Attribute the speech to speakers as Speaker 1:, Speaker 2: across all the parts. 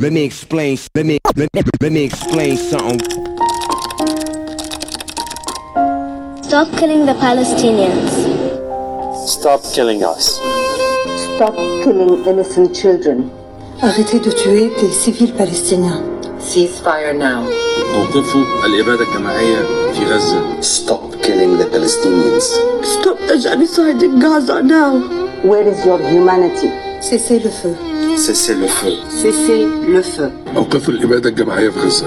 Speaker 1: let me explain. Let me let, let me explain something.
Speaker 2: Stop killing the Palestinians.
Speaker 3: Stop killing us.
Speaker 4: Stop killing innocent children.
Speaker 5: Arrêtez de tuer des civils palestiniens.
Speaker 4: Ceasefire now.
Speaker 6: أوقفوا الإبادة الجماعية في غزة.
Speaker 7: Stop killing the Palestinians.
Speaker 5: Stop the genocide in Gaza now.
Speaker 4: Where is your humanity?
Speaker 5: Cessez le feu.
Speaker 7: Cessez le feu.
Speaker 4: Cessez le feu.
Speaker 6: أوقفوا الإبادة الجماعية في غزة.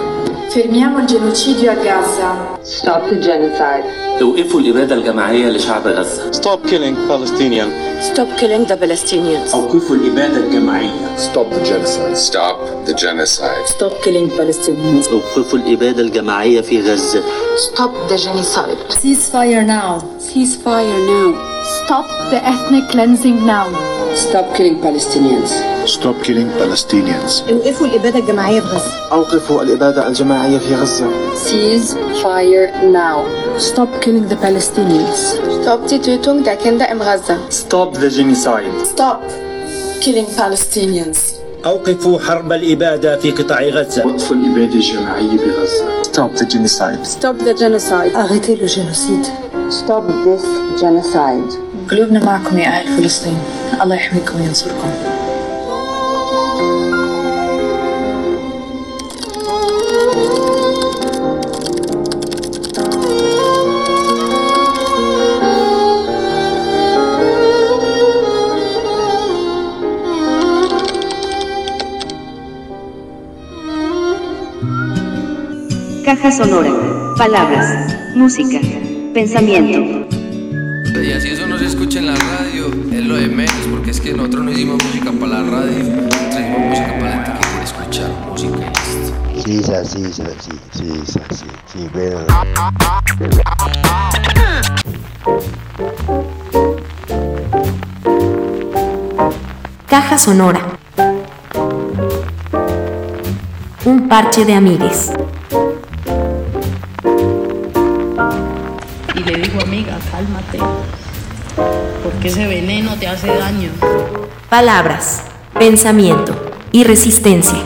Speaker 8: Fermiamo il genocidio a Gaza.
Speaker 4: Stop the genocide.
Speaker 3: اوقفوا الإبادة الجماعية لشعب غزة.
Speaker 9: Stop killing Palestinians.
Speaker 5: Stop killing the Palestinians.
Speaker 3: أوقفوا الإبادة الجماعية.
Speaker 6: Stop the genocide.
Speaker 7: Stop the genocide.
Speaker 5: Stop killing Palestinians.
Speaker 3: أوقفوا الإبادة الجماعية في غزة.
Speaker 4: Stop the genocide.
Speaker 8: Ceasefire now.
Speaker 5: Ceasefire now.
Speaker 8: Stop the ethnic cleansing now.
Speaker 5: Stop killing Palestinians.
Speaker 6: Stop killing Palestinians.
Speaker 5: اوقفوا الإبادة الجماعية في غزة.
Speaker 9: أوقفوا الإبادة الجماعية في غزة.
Speaker 4: Cease fire now.
Speaker 5: Stop killing the Palestinians.
Speaker 8: Stop die Tötung der Kinder im Gaza.
Speaker 9: Stop the genocide.
Speaker 8: Stop killing Palestinians.
Speaker 10: أوقفوا حرب الإبادة في قطاع غزة.
Speaker 6: وقفوا الإبادة الجماعية بغزة.
Speaker 9: Stop the genocide.
Speaker 5: Stop the genocide. Arrêtez le génocide.
Speaker 4: Stop this genocide.
Speaker 8: قلوبنا معكم يا أهل فلسطين. الله يحميكم وينصركم.
Speaker 11: Caja sonora. Palabras, música, pensamiento.
Speaker 12: Y así eso no se escucha en la radio, es lo de menos, porque es que nosotros no hicimos música para la radio, nosotros hicimos música para la gente que quiere escuchar música y listo.
Speaker 13: Sí, es así, es así, sí, es así, sí, pero...
Speaker 11: Caja sonora. Un parche de amigues.
Speaker 14: Porque ese veneno te hace daño.
Speaker 11: Palabras, pensamiento y resistencia.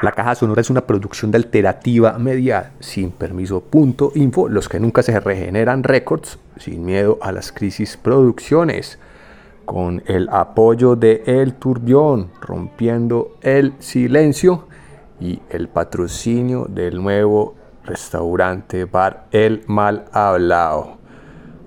Speaker 15: La caja sonora es una producción de alternativa media sin permiso. Punto info, los que nunca se regeneran records, sin miedo a las crisis producciones, con el apoyo de El Turbión, rompiendo el silencio y el patrocinio del nuevo restaurante bar El Mal Hablado.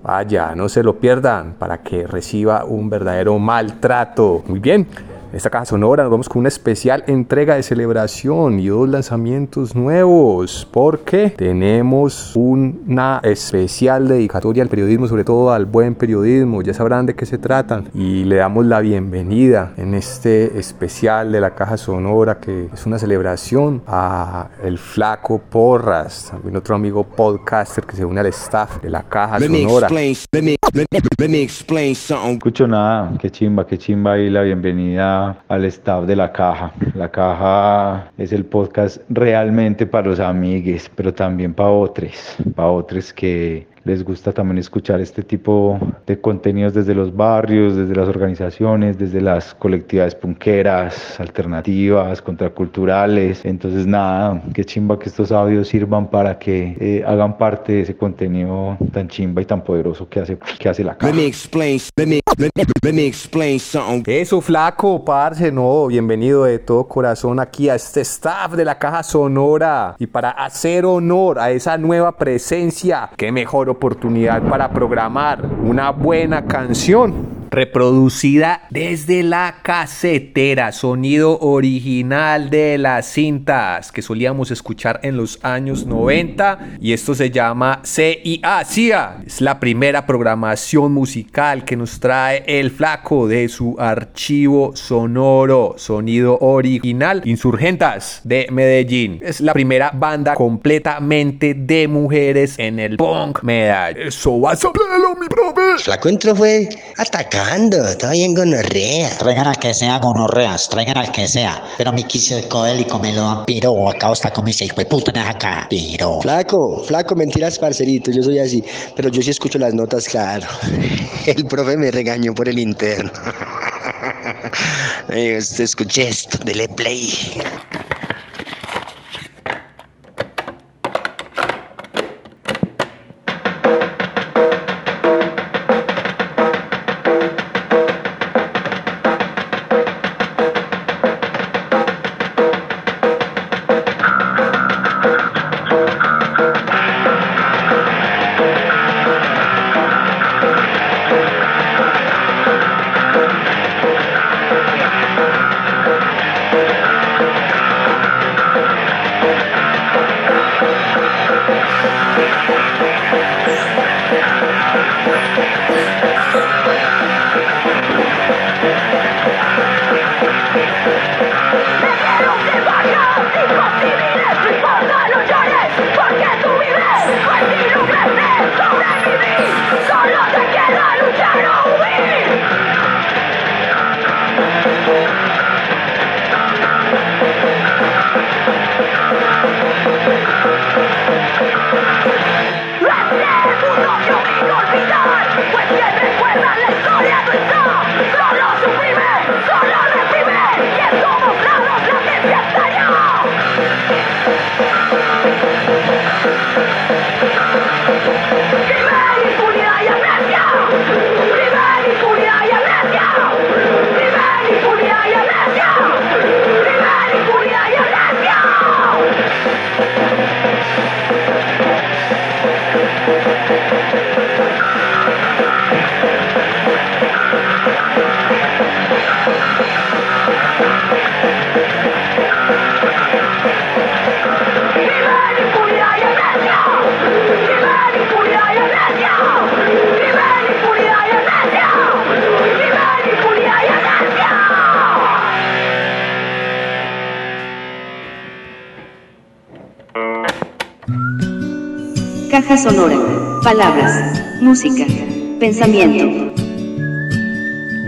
Speaker 15: Vaya, no se lo pierdan para que reciba un verdadero maltrato. Muy bien. En esta caja sonora nos vamos con una especial entrega de celebración y dos lanzamientos nuevos porque tenemos una especial dedicatoria al periodismo, sobre todo al buen periodismo, ya sabrán de qué se tratan y le damos la bienvenida en este especial de la caja sonora que es una celebración a el flaco Porras, también otro amigo podcaster que se une al staff de la caja
Speaker 1: Let me
Speaker 15: sonora.
Speaker 1: explain. Let me let, me- let me explain something.
Speaker 16: escucho nada, qué chimba, qué chimba y la bienvenida al staff de La Caja. La Caja es el podcast realmente para los amigues, pero también para otros, para otros que les gusta también escuchar este tipo de contenidos desde los barrios, desde las organizaciones, desde las colectividades punqueras, alternativas, contraculturales. Entonces nada, qué chimba que estos audios sirvan para que eh, hagan parte de ese contenido tan chimba y tan poderoso que hace, que hace La Caja.
Speaker 1: Let me explain. Let me let, let me explain something.
Speaker 15: Eso, flaco, parce, no, bienvenido de todo corazón aquí a este staff de la Caja Sonora. Y para hacer honor a esa nueva presencia, qué mejor oportunidad para programar una buena canción. Reproducida desde la casetera, sonido original de las cintas que solíamos escuchar en los años 90 y esto se llama CIA, CIA. Es la primera programación musical que nos trae el flaco de su archivo sonoro, sonido original, Insurgentas de Medellín. Es la primera banda completamente de mujeres en el punk metal. Eso va a mi profe.
Speaker 7: Flaco entró fue atacado.
Speaker 13: Pasando? Estoy en gonorrea.
Speaker 17: Traigan al que sea gonorreas, traigan al que sea. Pero mi quiso psicodélico me lo dan piro. Acá está con mis hijo de puta acá. Piro.
Speaker 13: Flaco, flaco, mentiras, parcerito. Yo soy así. Pero yo sí escucho las notas, claro. El profe me regañó por el interno. Este, escuché esto, dele play.
Speaker 11: Sonora. Palabras, música, pensamiento.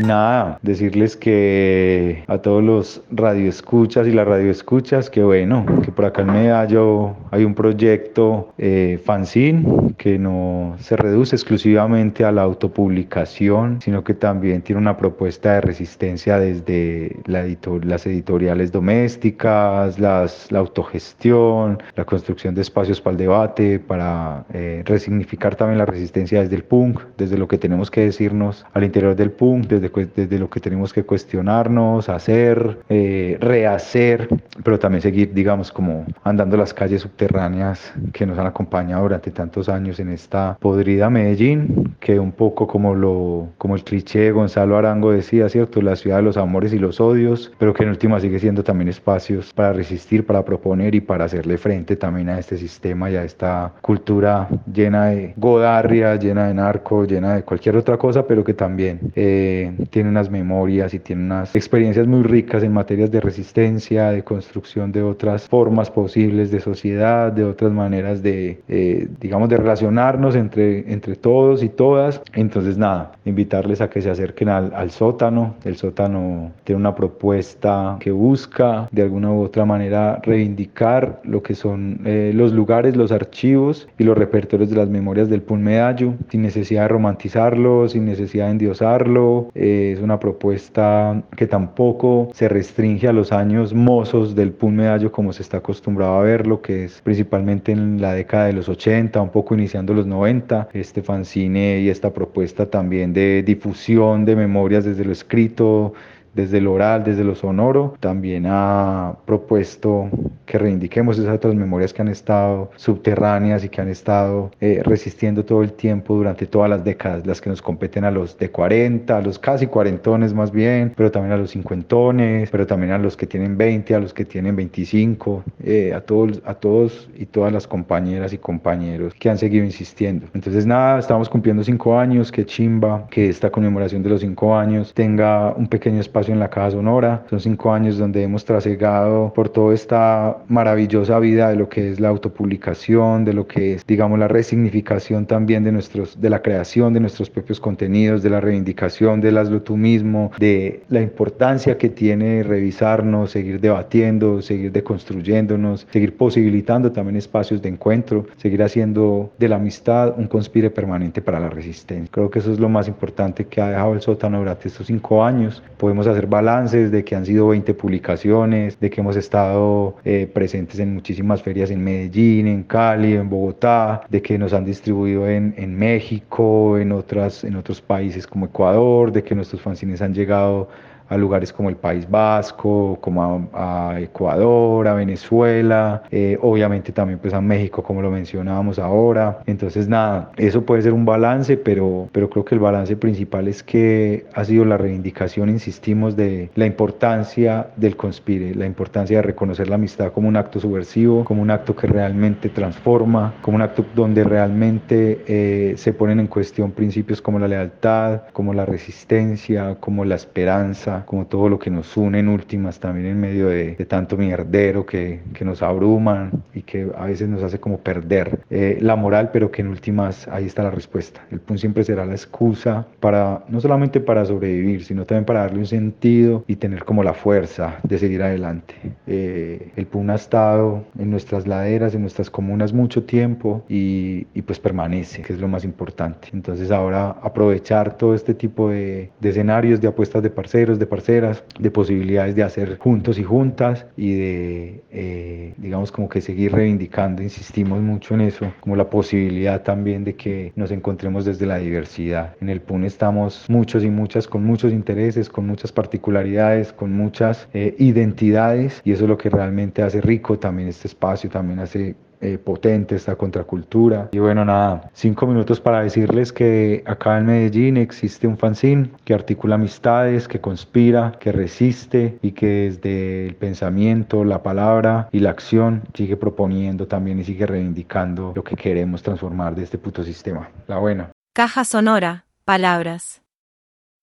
Speaker 16: Nada, decirles que a todos los radioescuchas y las radioescuchas, que bueno, que por acá en Medallo hay un proyecto eh, fanzine que no se reduce exclusivamente a la autopublicación, sino que también tiene una propuesta de resistencia desde la las editoriales domésticas, las, la autogestión, la construcción de espacios para el debate, para eh, resignificar también la resistencia desde el punk, desde lo que tenemos que decirnos al interior del punk, desde desde lo que tenemos que cuestionarnos, hacer, eh, rehacer, pero también seguir, digamos, como andando las calles subterráneas que nos han acompañado durante tantos años en esta podrida Medellín, que un poco como, lo, como el cliché de Gonzalo Arango decía, ¿cierto? La ciudad de los amores y los odios, pero que en última sigue siendo también espacios para resistir, para proponer y para hacerle frente también a este sistema y a esta cultura llena de godarria, llena de narco, llena de cualquier otra cosa, pero que también eh, tiene unas memorias y tiene unas experiencias muy ricas en materias de resistencia, de construcción de otras formas posibles de sociedad, de otras maneras de, eh, digamos, de relacionarnos entre, entre todos y todas. Entonces, nada, invitarles a que se acerquen al, al sótano. El sótano tiene una propuesta que busca de alguna u otra manera reivindicar lo que son eh, los lugares, los archivos y los repertorios de las memorias del Pun Medallo, sin necesidad de romantizarlo, sin necesidad de endiosarlo. Eh, es una propuesta que tampoco se restringe a los años mozos del Pun Medallo como se está acostumbrado a verlo, que es principalmente en la década de los 80, un poco iniciando los 90, este fanzine y esta propuesta también de difusión de memorias desde lo escrito, desde lo oral, desde lo sonoro, también ha propuesto que reivindiquemos esas otras memorias que han estado subterráneas y que han estado eh, resistiendo todo el tiempo durante todas las décadas, las que nos competen a los de 40, a los casi cuarentones más bien, pero también a los cincuentones, pero también a los que tienen 20, a los que tienen 25, eh, a, todos, a todos y todas las compañeras y compañeros que han seguido insistiendo. Entonces nada, estamos cumpliendo cinco años, que chimba que esta conmemoración de los cinco años tenga un pequeño espacio espacio en la Caja Sonora. Son cinco años donde hemos trasegado por toda esta maravillosa vida de lo que es la autopublicación, de lo que es, digamos, la resignificación también de, nuestros, de la creación de nuestros propios contenidos, de la reivindicación del hazlo tú mismo, de la importancia que tiene revisarnos, seguir debatiendo, seguir deconstruyéndonos, seguir posibilitando también espacios de encuentro, seguir haciendo de la amistad un conspire permanente para la resistencia. Creo que eso es lo más importante que ha dejado el sótano durante estos cinco años. Podemos hacer balances de que han sido 20 publicaciones, de que hemos estado eh, presentes en muchísimas ferias en Medellín, en Cali, en Bogotá, de que nos han distribuido en, en México, en, otras, en otros países como Ecuador, de que nuestros fanzines han llegado a lugares como el País Vasco, como a, Ecuador, a Venezuela, eh, obviamente también pues a México como lo mencionábamos ahora. Entonces nada, eso puede ser un balance, pero, pero creo que el balance principal es que ha sido la reivindicación, insistimos, de la importancia del conspire, la importancia de reconocer la amistad como un acto subversivo, como un acto que realmente transforma, como un acto donde realmente eh, se ponen en cuestión principios como la lealtad, como la resistencia, como la esperanza como todo lo que nos une en últimas, también en medio de, tanto mierdero que, que, nos abruman y que a veces nos hace como perder eh, la moral, pero que en últimas ahí está la respuesta. El PUN siempre será la excusa para, no solamente para sobrevivir, sino también para darle un sentido y tener como la fuerza de seguir adelante. Eh, el PUN ha estado en nuestras laderas, en nuestras comunas mucho tiempo y, y, pues permanece, que es lo más importante. Entonces ahora aprovechar todo este tipo de, de escenarios, de apuestas de parceros, de parceras, de posibilidades de hacer juntos y juntas y de, eh, digamos, como que seguir reivindicando, insistimos mucho en eso, como la posibilidad también de que nos encontremos desde la diversidad. En el PUN estamos muchos y muchas con muchos intereses, con muchas particularidades, con muchas eh, identidades y eso es lo que realmente hace rico también este espacio, también hace eh, potente esta contracultura. Y bueno, nada, cinco minutos para decirles que acá en Medellín existe un fanzine que articula amistades, que conspira, que resiste y que desde el pensamiento, la palabra y la acción sigue proponiendo también y sigue reivindicando lo que queremos transformar de este puto sistema. La buena.
Speaker 18: Caja sonora, palabras.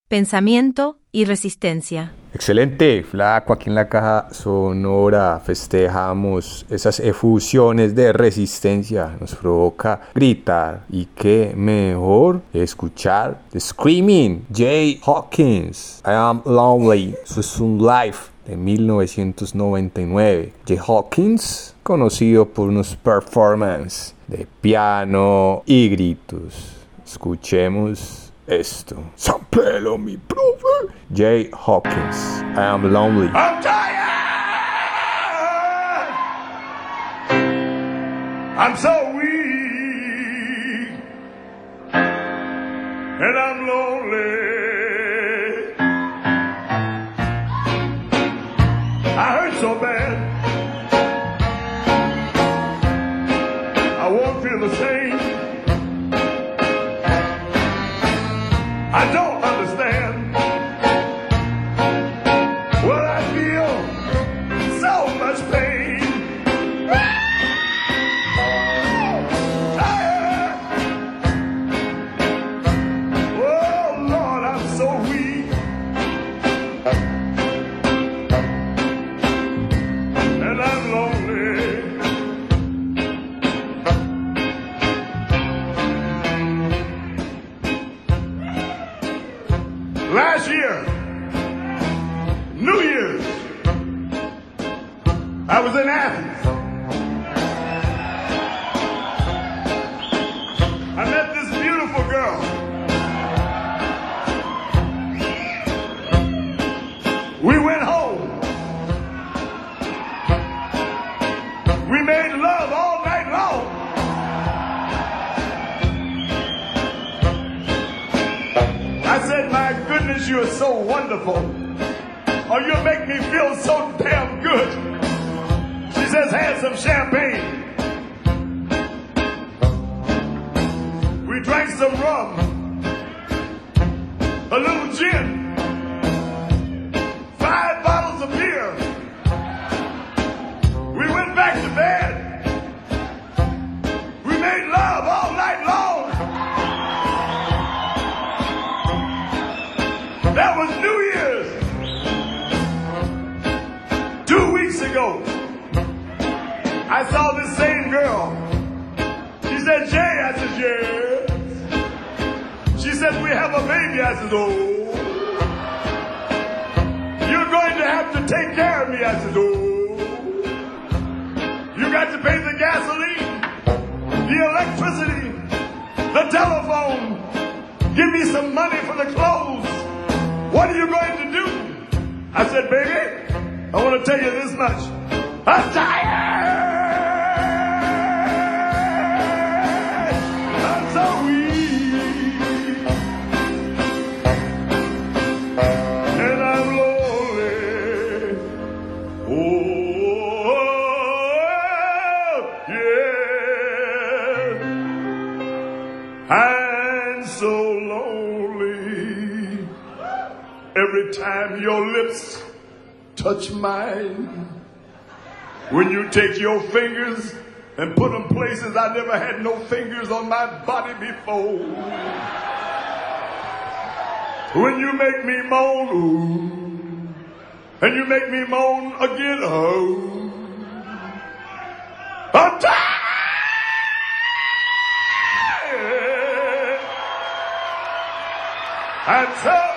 Speaker 18: Pensamiento y resistencia.
Speaker 15: Excelente, flaco, aquí en la caja sonora festejamos esas efusiones de resistencia, nos provoca gritar y qué mejor escuchar Screaming, Jay Hawkins, I Am Lonely, eso es un live de 1999. Jay Hawkins, conocido por unos performances de piano y gritos. Escuchemos esto. Samplelo, mi profe. Jay Hawkins. I am lonely.
Speaker 19: I'm tired. I'm so weak. And I'm lonely. I hurt so bad. I won't feel the same. I don't Last year, New Year's, I was in Athens. Take your fingers and put them places I never had no fingers on my body before. When you make me moan, ooh, and you make me moan again, oh. I'm tired. And so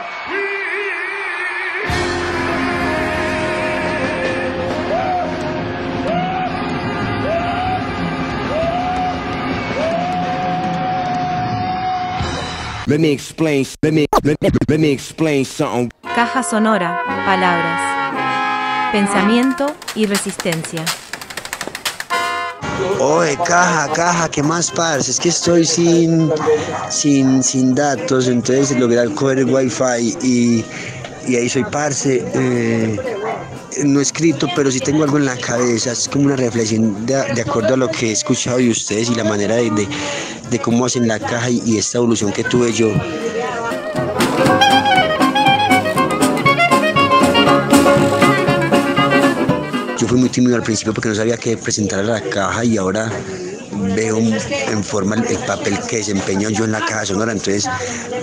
Speaker 1: Let me explain. Let me let, let me explain something.
Speaker 18: Caja sonora, palabras. Pensamiento y resistencia.
Speaker 13: Oye, caja, caja, ¿qué más, parce? Es que estoy sin, sin, sin datos, entonces logré coger el wifi y, y ahí soy parce. eh, no escrito, pero sí tengo algo en la cabeza. Es como una reflexión de, acuerdo a lo que he escuchado de ustedes y la manera de, de, de cómo hacen la caja y, y esta evolución que tuve yo. Yo fui muy tímido al principio porque no sabía qué presentar a la caja y ahora veo en forma el, el papel que desempeño yo en la caja sonora. Entonces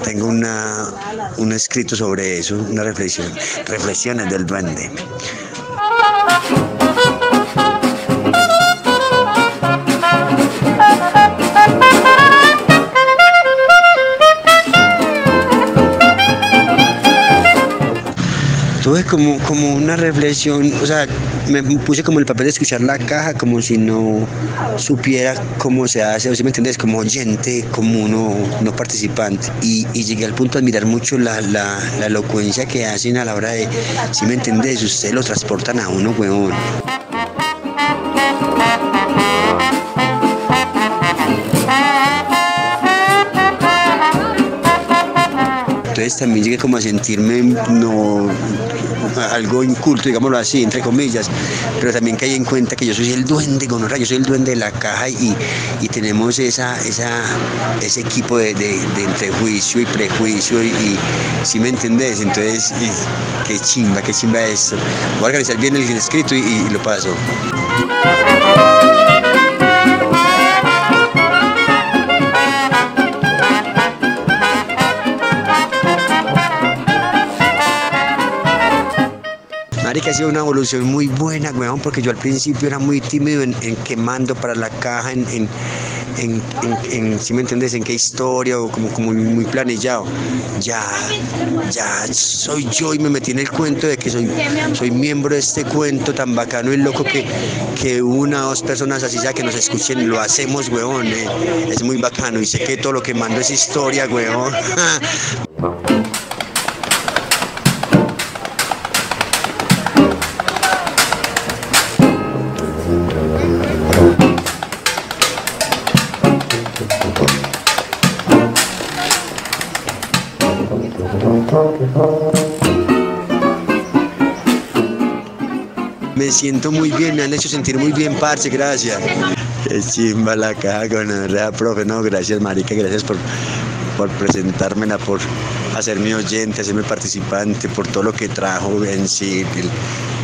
Speaker 13: tengo una, un escrito sobre eso, una reflexión, reflexiones del duende. Tuve como, como una reflexión, o sea, me puse como el papel de escuchar la caja, como si no supiera cómo se hace, o si me entiendes, como oyente, como uno no participante. Y, y llegué al punto de admirar mucho la, la, la elocuencia que hacen a la hora de, si me entiendes, ustedes lo transportan a uno, huevón. Entonces también llegué como a sentirme no algo inculto, digámoslo así, entre comillas, pero también caí en cuenta que yo soy el duende, gonorra, yo soy el duende de la caja y, y tenemos esa, esa, ese equipo de, de, de entre juicio y prejuicio y, si me entendés, entonces qué chimba, qué chimba esto. Voy a organizar bien el escrito y lo paso. Ha sido una evolución muy buena, weón, porque yo al principio era muy tímido en, en quemando para la caja, en, en, en, si me entiendes, en qué historia, o como, como muy planillado. Ya, ya soy yo y me metí en el cuento de que soy, soy miembro de este cuento tan bacano y loco que, que una o dos personas así sea que nos escuchen, lo hacemos, weón. eh, Es muy bacano y sé que todo lo que mando es historia, weón. Me siento muy bien, me han hecho sentir muy bien, parce, gracias. Es chimba la caja con profe, no, gracias, marica, gracias por, por presentármela, por hacerme oyente, hacerme participante, por todo lo que trajo en sí,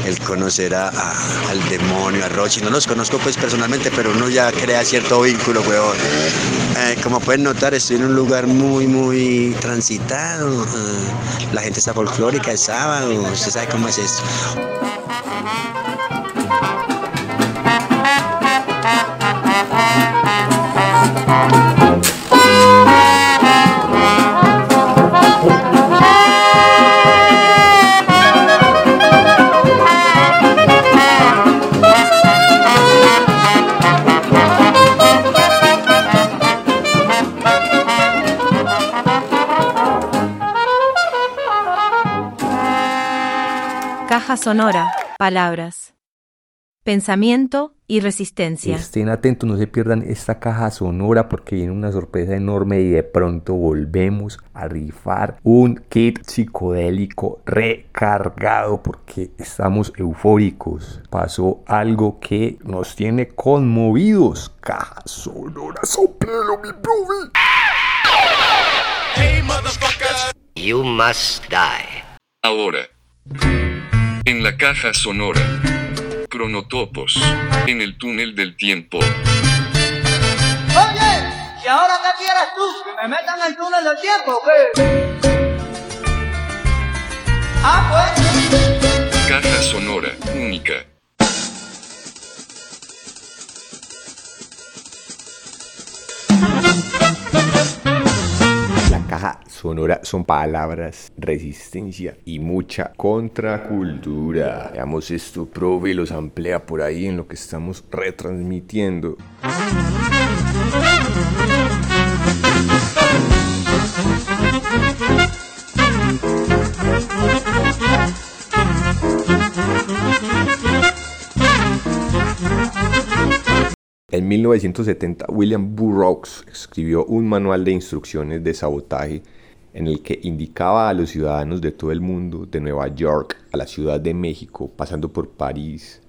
Speaker 13: el, conocer a- al demonio, a Rochi. No los conozco pues personalmente, pero uno ya crea cierto vínculo, weón. Eh, como pueden notar, estoy en un lugar muy, muy transitado. eh, la gente está folclórica, es sábado, usted sabe cómo es esto.
Speaker 18: Caja sonora, palabras. Pensamiento y resistencia.
Speaker 15: Estén atentos, no se pierdan esta caja sonora porque viene una sorpresa enorme y de pronto volvemos a rifar un kit psicodélico recargado porque estamos eufóricos. Pasó algo que nos tiene conmovidos. Caja sonora, soplelo mi profe.
Speaker 20: Hey, motherfuckers. You must die.
Speaker 21: Ahora. En la caja sonora. Cronotopos. En el túnel del tiempo.
Speaker 22: Oye, ¿y ahora qué quieres tú? ¿Que me metan en el túnel del tiempo o qué? Ah, pues.
Speaker 21: Caja sonora única.
Speaker 15: Caja sonora son palabras, resistencia y mucha contracultura. Veamos esto, prove los amplía por ahí en lo que estamos retransmitiendo. En 1970, William Burroughs escribió un manual de instrucciones de sabotaje en el que indicaba a los ciudadanos de todo el mundo, de Nueva York a la Ciudad de México, pasando por París,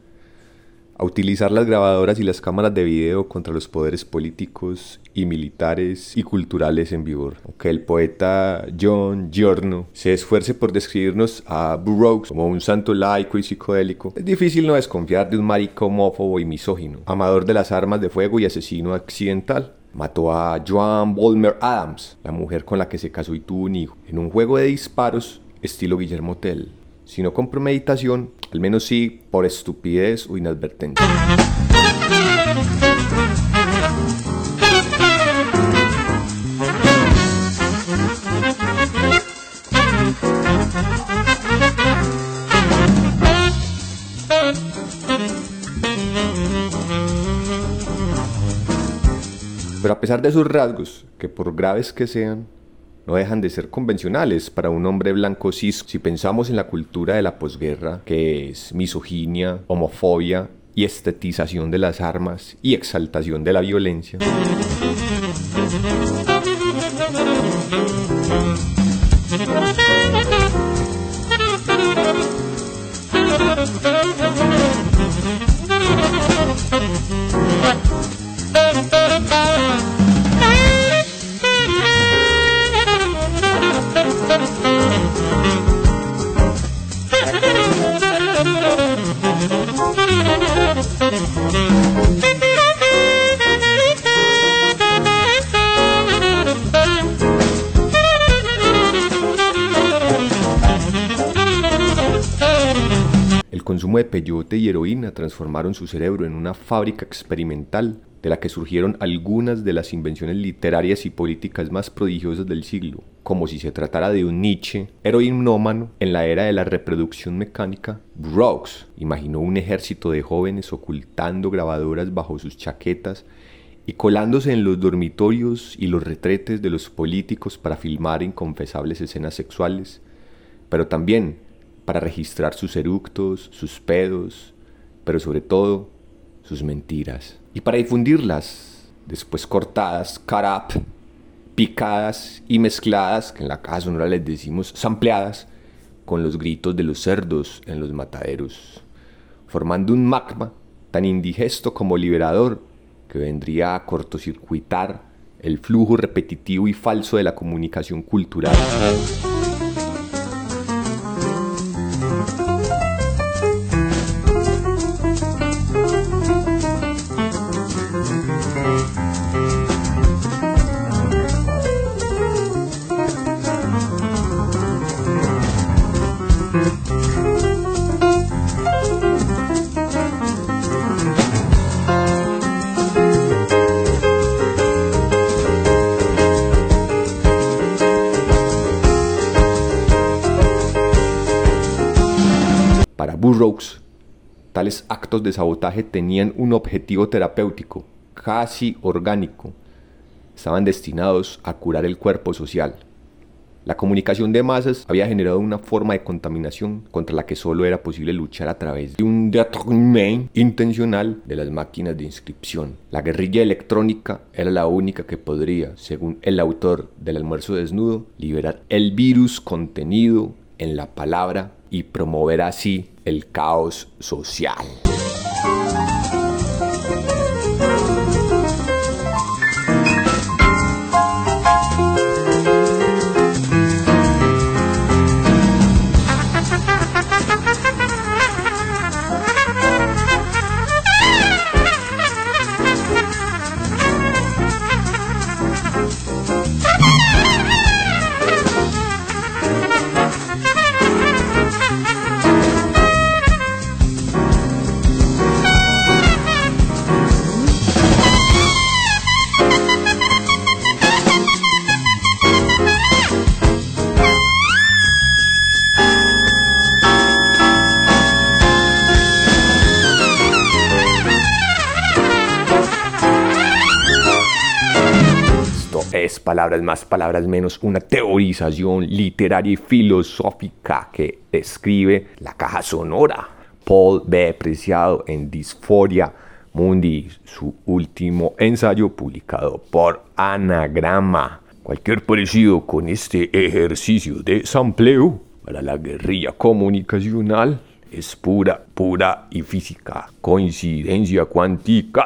Speaker 15: a utilizar las grabadoras y las cámaras de video contra los poderes políticos y militares y culturales en vigor. Aunque el poeta John Giorno se esfuerce por describirnos a Burroughs como un santo laico y psicodélico, es difícil no desconfiar de un marico homófobo y misógino, amador de las armas de fuego y asesino accidental. Mató a Joan Bolmer Adams, la mujer con la que se casó y tuvo un hijo, en un juego de disparos estilo Guillermo Tell. Si no con premeditación, al menos sí por estupidez o inadvertencia. Pero a pesar de sus rasgos, que por graves que sean, no dejan de ser convencionales para un hombre blanco cis. Si pensamos en la cultura de la posguerra, que es misoginia, homofobia y estetización de las armas y exaltación de la violencia. consumo de peyote y heroína transformaron su cerebro en una fábrica experimental de la que surgieron algunas de las invenciones literarias y políticas más prodigiosas del siglo, como si se tratara de un Nietzsche heroinómano en la era de la reproducción mecánica. Brooks imaginó un ejército de jóvenes ocultando grabadoras bajo sus chaquetas y colándose en los dormitorios y los retretes de los políticos para filmar inconfesables escenas sexuales, pero también para registrar sus eructos, sus pedos, pero sobre todo sus mentiras. Y para difundirlas, después cortadas, cut up, picadas y mezcladas, que en la caja sonora les decimos sampleadas, con los gritos de los cerdos en los mataderos, formando un magma tan indigesto como liberador que vendría a cortocircuitar el flujo repetitivo y falso de la comunicación cultural. De sabotaje tenían un objetivo terapéutico, casi orgánico. Estaban destinados a curar el cuerpo social, La comunicación de masas había generado una forma de contaminación contra la que solo era posible luchar a través de un détournement intencional de las máquinas de inscripción. La guerrilla electrónica era la única que podría, según el autor del almuerzo desnudo, liberar el virus contenido en la palabra y promover así el caos social. Palabras más, palabras menos, una teorización literaria y filosófica que describe la caja sonora. Paul B. Preciado en Disforia Mundi, su último ensayo publicado por Anagrama. Cualquier parecido con este ejercicio de sampleo para la guerrilla comunicacional es pura, pura y física. Coincidencia cuántica.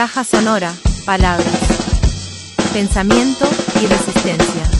Speaker 18: Caja sonora, palabras. Pensamiento y resistencia.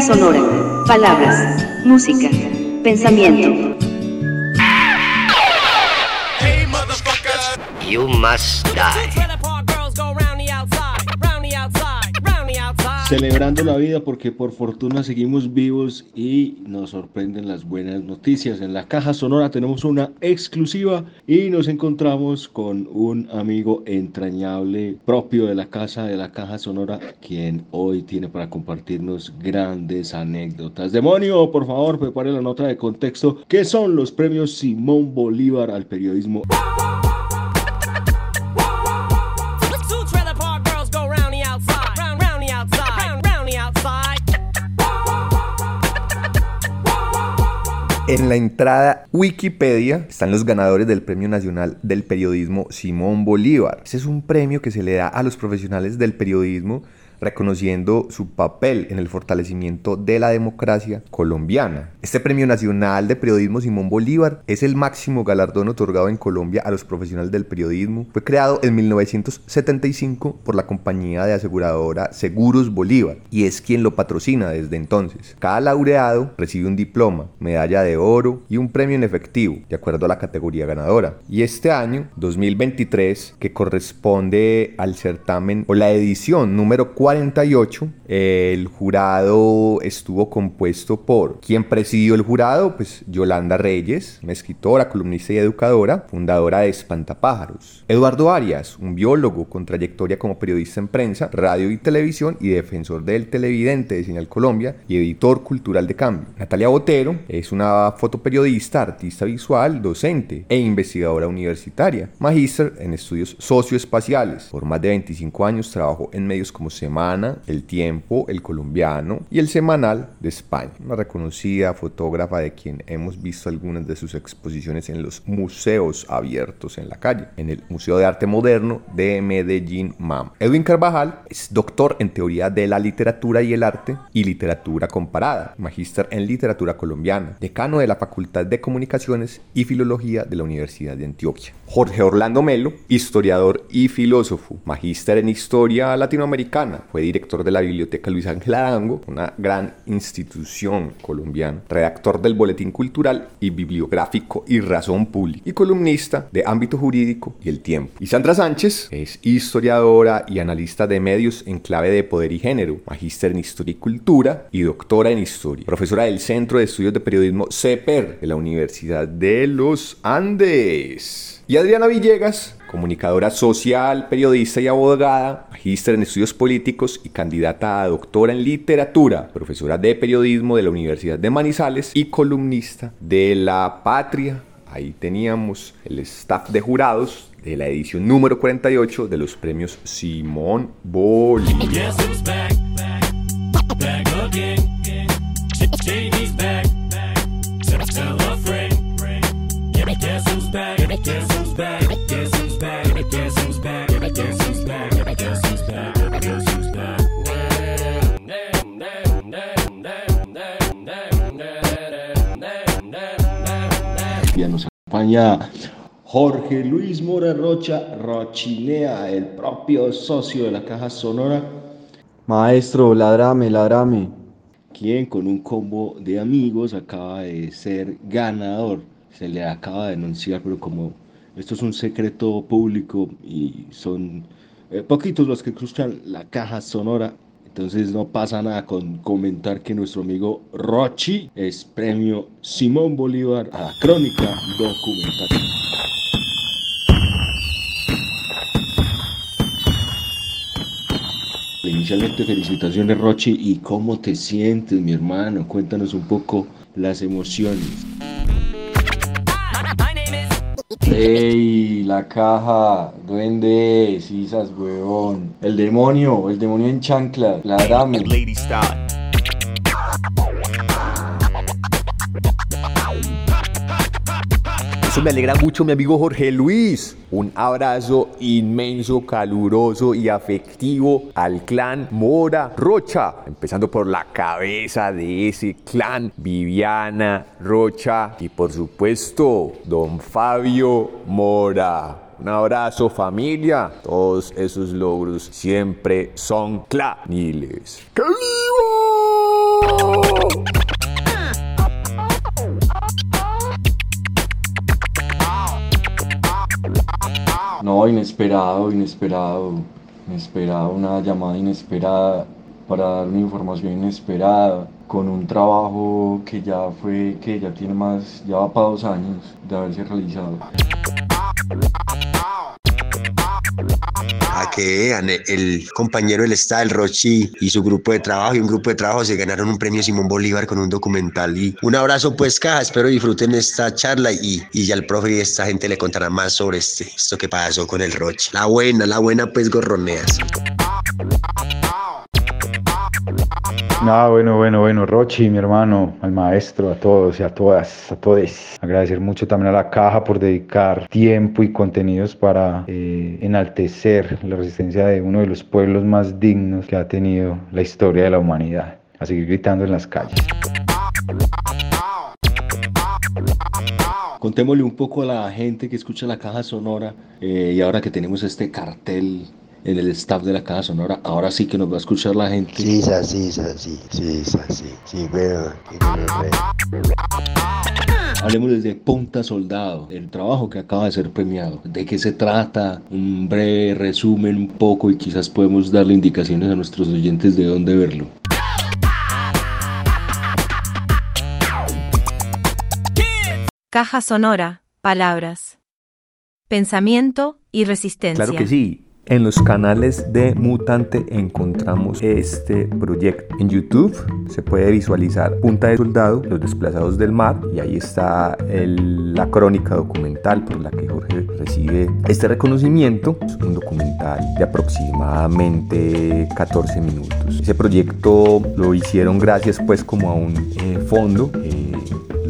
Speaker 11: Caja sonora. Palabras. Música. Pensamiento.
Speaker 20: You must die.
Speaker 10: Celebrando la vida porque por fortuna seguimos vivos y nos sorprenden las buenas noticias. En la caja sonora tenemos una exclusiva y nos encontramos con un amigo entrañable propio de la casa de la caja sonora quien hoy tiene para compartirnos grandes anécdotas. Demonio, por favor, prepare la nota de contexto. ¿Qué son los premios Simón Bolívar al periodismo?
Speaker 15: En la entrada Wikipedia están los ganadores del Premio Nacional del Periodismo Simón Bolívar. Ese es un premio que se le da a los profesionales del periodismo reconociendo su papel en el fortalecimiento de la democracia colombiana. Este Premio Nacional de Periodismo Simón Bolívar es el máximo galardón otorgado en Colombia a los profesionales del periodismo. Fue creado en 1975 por la compañía de aseguradora Seguros Bolívar y es quien lo patrocina desde entonces. Cada laureado recibe un diploma, medalla de oro y un premio en efectivo, de acuerdo a la categoría ganadora. Y este año, 2023, que corresponde al certamen o la edición número 4 48. El jurado estuvo compuesto por quien presidió el jurado, pues Yolanda Reyes, una escritora, columnista y educadora, fundadora de Espantapájaros. Eduardo Arias, un biólogo con trayectoria como periodista en prensa, radio y televisión y defensor del televidente de Señal Colombia y editor cultural de Cambio. Natalia Botero es una fotoperiodista, artista visual, docente e investigadora universitaria, magíster en estudios socioespaciales. Por más de 25 años trabajó en medios como Semana, El Tiempo, El Colombiano y El Semanal de España. Una reconocida fotógrafa de quien hemos visto algunas de sus exposiciones en los museos abiertos en la calle, en el Museo de Arte Moderno de Medellín, MAM. Edwin Carvajal es doctor en teoría de la literatura y el arte y literatura comparada, magíster en literatura colombiana, decano de la Facultad de Comunicaciones y Filología de la Universidad de Antioquia. Jorge Orlando Melo, historiador y filósofo, magíster en historia latinoamericana, fue director de la Biblioteca Luis Ángel Arango, una gran institución colombiana, redactor del Boletín Cultural y Bibliográfico y Razón Pública y columnista de ámbito jurídico y el tiempo. Y Sandra Sánchez es historiadora y analista de medios en clave de poder y género, magíster en historia y cultura y doctora en historia, profesora del Centro de Estudios de Periodismo CEPER de la Universidad de los Andes. Y Adriana Villegas, comunicadora social, periodista y abogada, magíster en estudios políticos y candidata a doctora en literatura, profesora de periodismo de la Universidad de Manizales y columnista de La Patria. Ahí teníamos el staff de jurados de la edición número 48 de los premios Simón Bolívar. Ya nos acompaña Jorge Luis Mora Rocha Rochinea, el propio socio de la Caja Sonora.
Speaker 9: Maestro, ladrame, ladrame.
Speaker 10: Quien con un combo de amigos acaba de ser ganador. Se le acaba de denunciar, pero como esto es un secreto público y son eh, poquitos los que escuchan la Caja Sonora, entonces no pasa nada con comentar que nuestro amigo Rochi es premio Simón Bolívar a la crónica documental. Inicialmente felicitaciones Rochi y cómo te sientes mi hermano, cuéntanos un poco las emociones.
Speaker 9: ¡Ey! La caja, duende, sisas, huevón. El demonio, el demonio en chancla, ladrame.
Speaker 15: Eso me alegra mucho, mi amigo Jorge Luis. Un abrazo inmenso, caluroso y afectivo al clan Mora Rocha. Empezando por la cabeza de ese clan, Viviana Rocha. Y por supuesto, don Fabio Mora. Un abrazo familia. Todos esos logros siempre son claniles. ¡Que vivo!
Speaker 9: No, inesperado, inesperado, inesperado, una llamada inesperada para dar una información inesperada, con un trabajo que ya fue, que ya tiene más, ya va para dos años de haberse realizado.
Speaker 13: A que vean, el, compañero del Estado, el Rochi, y su grupo de trabajo y un grupo de trabajo se ganaron un premio Simón Bolívar con un documental. Y un abrazo, pues, caja. Espero disfruten esta charla y, y ya el profe y esta gente le contará más sobre este, esto que pasó con el Rochi. La buena, la buena, pues, gorroneas.
Speaker 16: No, bueno, bueno, bueno, Rochi, mi hermano, al maestro, a todos y a todas, a todos. Agradecer mucho también a la caja por dedicar tiempo y contenidos para eh, enaltecer la resistencia de uno de los pueblos más dignos que ha tenido la historia de la humanidad. A seguir gritando en las calles.
Speaker 10: Contémosle un poco a la gente que escucha la caja sonora eh, y ahora que tenemos este cartel en el staff de la Caja Sonora. Ahora sí que nos va a escuchar la gente.
Speaker 13: Sí, sí, sí, sí, sí, sí, sí, sí, pero...
Speaker 10: Hablemos desde Punta Soldado, el trabajo que acaba de ser premiado. ¿De qué se trata? Un breve resumen un poco y quizás podemos darle indicaciones a nuestros oyentes de dónde verlo.
Speaker 18: Caja sonora, palabras. Pensamiento y resistencia.
Speaker 15: Claro que sí. En los canales de Mutante encontramos este proyecto. En YouTube se puede visualizar Punta de Soldado, Los Desplazados del Mar, y ahí está la crónica documental por la que Jorge recibe este reconocimiento. Es un documental de aproximadamente 14 minutos. Ese proyecto lo hicieron gracias pues como a un eh, fondo. eh,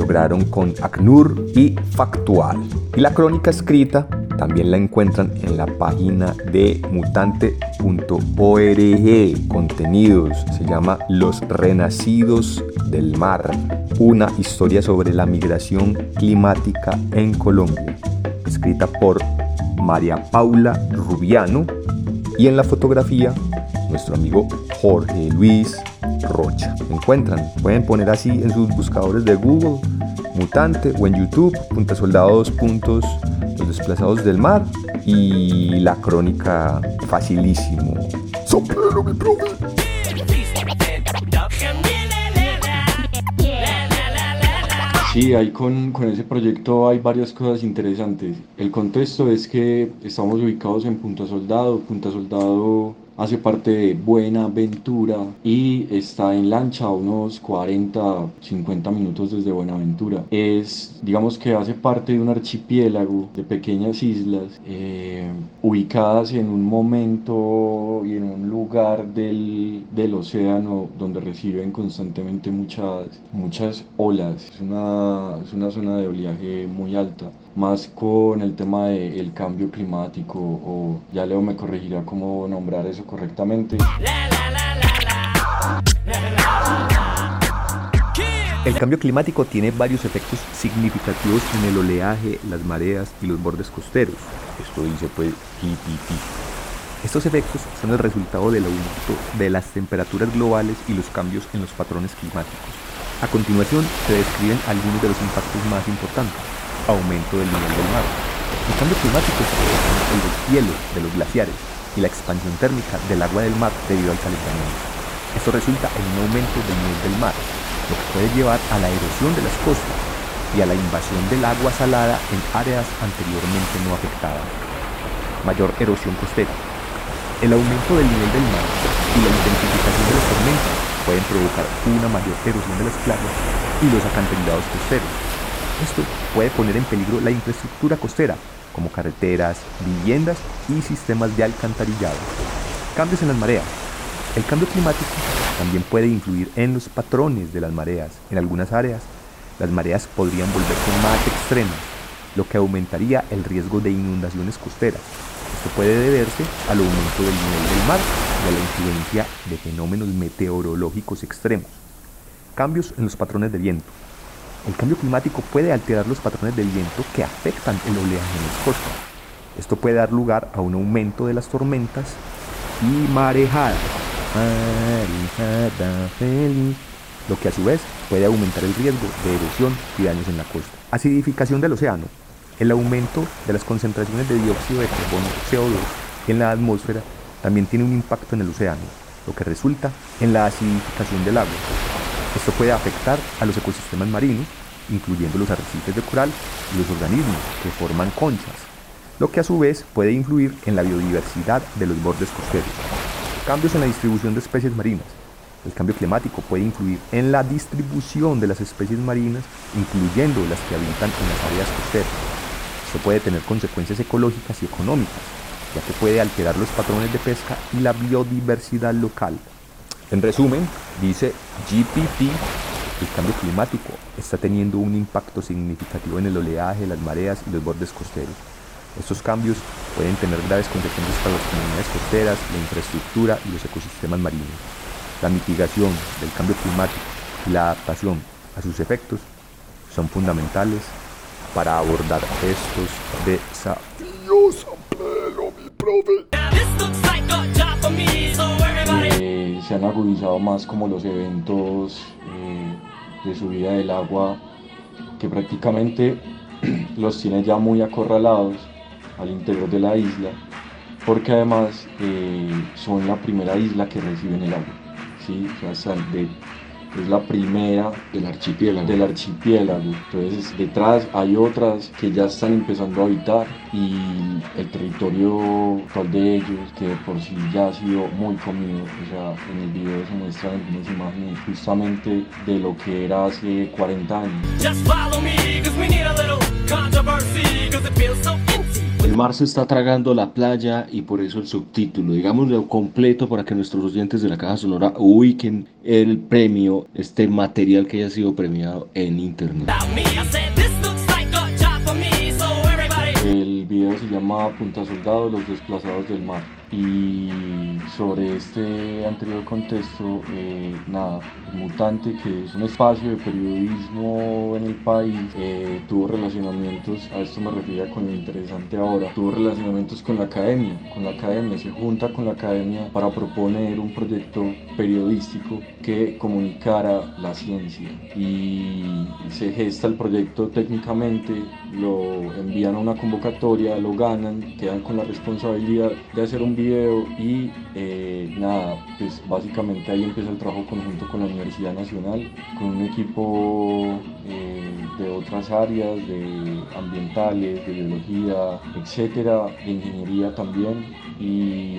Speaker 15: lograron con ACNUR y Factual. Y la crónica escrita también la encuentran en la página de mutante.org. Contenidos se llama Los Renacidos del Mar, una historia sobre la migración climática en Colombia, escrita por María Paula Rubiano y en la fotografía nuestro amigo Jorge Luis Rocha. ¿Me encuentran? Pueden poner así en sus buscadores de Google, Mutante o en YouTube, punta soldados, puntos, los desplazados del mar y la crónica facilísimo. Sombrero, mi profe.
Speaker 9: Sí, ahí con, con ese proyecto hay varias cosas interesantes. El contexto es que estamos ubicados en Punta Soldado. Punta Soldado hace parte de Buenaventura y está en lancha a unos 40, 50 minutos desde Buenaventura. Es, digamos que hace parte de un archipiélago de pequeñas islas eh, ubicadas en un momento y en un lugar del, del océano donde reciben constantemente muchas, muchas olas. Es una, es una zona de oleaje muy alta más con el tema del cambio climático o ya Leo me corregirá cómo nombrar eso correctamente.
Speaker 15: El cambio climático tiene varios efectos significativos en el oleaje, las mareas y los bordes costeros. Esto dice pues PPP. Estos efectos son el resultado del aumento de las temperaturas globales y los cambios en los patrones climáticos. A continuación se describen algunos de los impactos más importantes. Aumento del nivel del mar. El cambio climático es el deshielo de los glaciares y la expansión térmica del agua del mar debido al calentamiento. Esto resulta en un aumento del nivel del mar, lo que puede llevar a la erosión de las costas y a la invasión del agua salada en áreas anteriormente no afectadas. Mayor erosión costera. El aumento del nivel del mar y la intensificación de las tormentas pueden provocar una mayor erosión de las playas y los acantilados costeros. Esto puede poner en peligro la infraestructura costera, como carreteras, viviendas y sistemas de alcantarillado. Cambios en las mareas. El cambio climático también puede influir en los patrones de las mareas. En algunas áreas, las mareas podrían volverse más extremas, lo que aumentaría el riesgo de inundaciones costeras. Esto puede deberse al aumento del nivel del mar y a la influencia de fenómenos meteorológicos extremos. Cambios en los patrones de viento. El cambio climático puede alterar los patrones de viento que afectan el oleaje en las costas. Esto puede dar lugar a un aumento de las tormentas y marejadas. Lo que a su vez puede aumentar el riesgo de erosión y daños en la costa. Acidificación del océano. El aumento de las concentraciones de dióxido de carbono CO2 en la atmósfera también tiene un impacto en el océano, lo que resulta en la acidificación del agua. Esto puede afectar a los ecosistemas marinos, incluyendo los arrecifes de coral y los organismos que forman conchas, lo que a su vez puede influir en la biodiversidad de los bordes costeros. Cambios en la distribución de especies marinas. El cambio climático puede influir en la distribución de las especies marinas, incluyendo las que habitan en las áreas costeras. Esto puede tener consecuencias ecológicas y económicas, ya que puede alterar los patrones de pesca y la biodiversidad local. En resumen, dice GPP, el cambio climático está teniendo un impacto significativo en el oleaje, las mareas y los bordes costeros. Estos cambios pueden tener graves consecuencias para las comunidades costeras, la infraestructura y los ecosistemas marinos. La mitigación del cambio climático y la adaptación a sus efectos son fundamentales para abordar estos desafíos.
Speaker 9: Se han agudizado más como los eventos eh, de subida del agua que prácticamente los tiene ya muy acorralados al interior de la isla, porque además eh, son la primera isla que reciben el agua. ¿sí? O sea, es la primera
Speaker 10: del archipiélago.
Speaker 9: del archipiélago. Entonces detrás hay otras que ya están empezando a habitar y el territorio actual de ellos, que de por sí ya ha sido muy comido. O sea, en el video se muestran algunas imágenes justamente de lo que era hace 40 años.
Speaker 19: Just follow me, cause we need a little controversy, cause it feels so empty.
Speaker 10: El mar se está tragando la playa y por eso el subtítulo, digámoslo completo para que nuestros oyentes de la Caja Sonora ubiquen el premio, este material que haya sido premiado en internet.
Speaker 9: El video se llama Punta Soldado, los desplazados del mar. Y sobre este anterior contexto, eh, nada, Mutante, que es un espacio de periodismo en el país, eh, tuvo relacionamientos, a esto me refería con lo interesante ahora, tuvo relacionamientos con la academia, con la academia, se junta con la academia para proponer un proyecto periodístico que comunicara la ciencia. Y se gesta el proyecto técnicamente, lo envían a una convocatoria, lo ganan, quedan con la responsabilidad de hacer un video y nada, pues básicamente ahí empieza el trabajo conjunto con la Universidad Nacional, con un equipo eh, de otras áreas, de ambientales, de biología, etcétera, de ingeniería también y,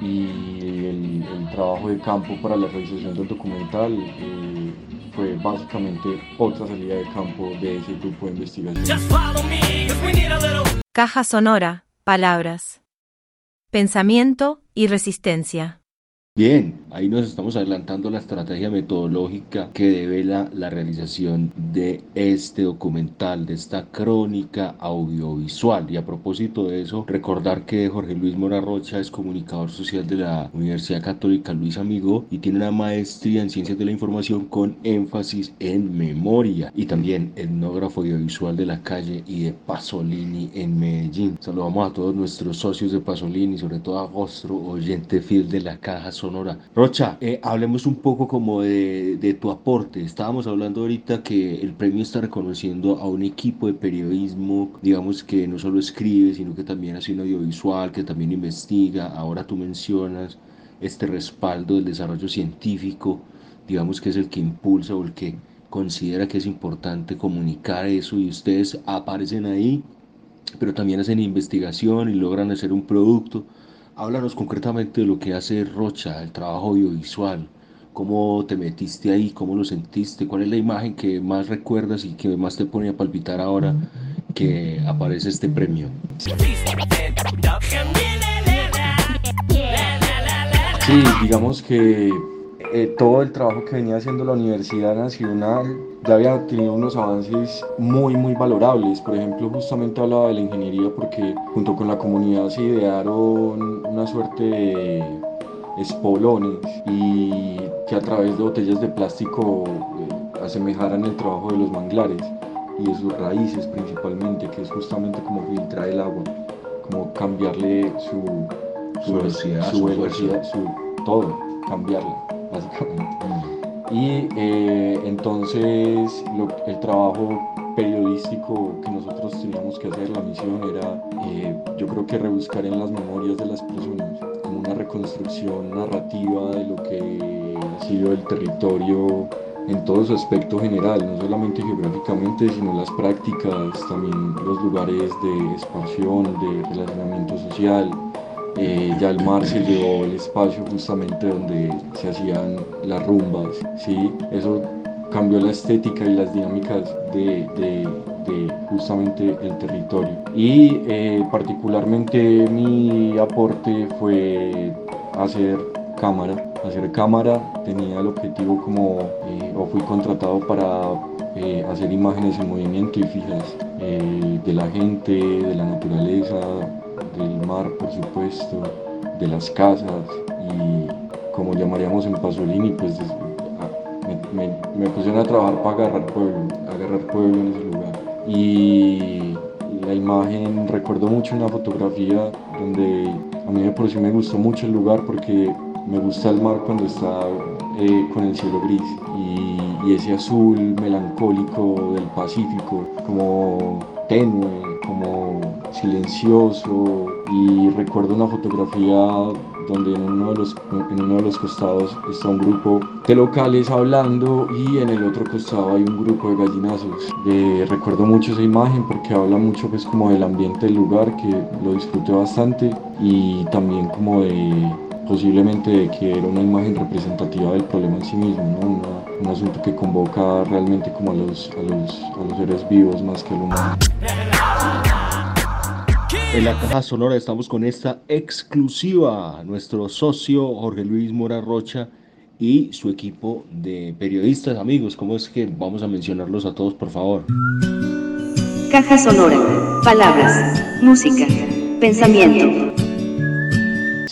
Speaker 9: y el, el trabajo de campo para la realización del documental. eh, fue básicamente otra salida de campo de ese grupo de investigación.
Speaker 18: Caja sonora, palabras. Pensamiento y resistencia.
Speaker 10: Bien, ahí nos estamos adelantando la estrategia metodológica que devela la realización de este documental, de esta crónica audiovisual. Y a propósito de eso, recordar que Jorge Luis Mora Rocha es comunicador social de la Universidad Católica Luis Amigo y tiene una maestría en Ciencias de la Información con énfasis en memoria y también etnógrafo audiovisual de la calle y de Pasolini en Medellín. Saludamos a todos nuestros socios de Pasolini, sobre todo a Vostro, oyente fiel de la caja sonora. Rocha, eh, hablemos un poco como de, de tu aporte. Estábamos hablando ahorita que el premio está reconociendo a un equipo de periodismo, digamos que no solo escribe, sino que también hace un audiovisual, que también investiga. Ahora tú mencionas este respaldo del desarrollo científico, digamos que es el que impulsa o el que considera que es importante comunicar eso y ustedes aparecen ahí, pero también hacen investigación y logran hacer un producto. Háblanos concretamente de lo que hace Rocha, el trabajo audiovisual. ¿Cómo te metiste ahí? ¿Cómo lo sentiste? ¿Cuál es la imagen que más recuerdas y que más te pone a palpitar ahora que aparece este premio?
Speaker 9: Sí, digamos que eh, todo el trabajo que venía haciendo la Universidad Nacional ya había tenido unos avances muy, muy valorables. Por ejemplo, justamente hablaba de la ingeniería porque junto con la comunidad se idearon una suerte de espolones y que a través de botellas de plástico eh, asemejaran el trabajo de los manglares y de sus raíces principalmente, que es justamente como filtrar el agua, como cambiarle su,
Speaker 10: Su velocidad,
Speaker 9: su, velocidad, su todo, cambiarla, básicamente. Y eh, entonces el trabajo periodístico que nosotros teníamos que hacer, la misión era, eh, yo creo que rebuscar en las memorias de las personas, como una reconstrucción narrativa de lo que ha sido el territorio en todo su aspecto general, no solamente geográficamente, sino las prácticas, también los lugares de expansión, de relacionamiento social, eh, ya el mar se llevó el espacio justamente donde se hacían las rumbas, ¿sí? Eso cambió la estética y las dinámicas de, justamente el territorio. Y eh, particularmente mi aporte fue hacer cámara. Hacer cámara tenía el objetivo como, eh, o fui contratado para hacer imágenes en movimiento y fijas de la gente, de la naturaleza, del mar por supuesto, de las casas y como llamaríamos en Pasolini, pues me, me- pusieron a trabajar para agarrar pueblo, agarrar pueblo en ese lugar. Y la imagen, recuerdo mucho una fotografía donde a mí por sí me gustó mucho el lugar porque Me gusta el mar cuando está eh, con el cielo gris y ese azul melancólico del Pacífico, como tenue, como silencioso y recuerdo una fotografía donde en uno, de los, en uno de los costados está un grupo de locales hablando y en el otro costado hay un grupo de gallinazos. Eh, recuerdo mucho esa imagen porque habla mucho pues como del ambiente del lugar que lo disfruté bastante y también como de posiblemente de que era una imagen representativa del problema en sí mismo, un asunto que convoca realmente como a los, a los, a los seres vivos más que al humano.
Speaker 10: En la caja sonora estamos con esta exclusiva, nuestro socio Jorge Luis Mora Rocha y su equipo de periodistas, amigos. ¿Cómo es que vamos a mencionarlos a todos, por favor?
Speaker 11: Caja sonora, palabras, música, pensamiento.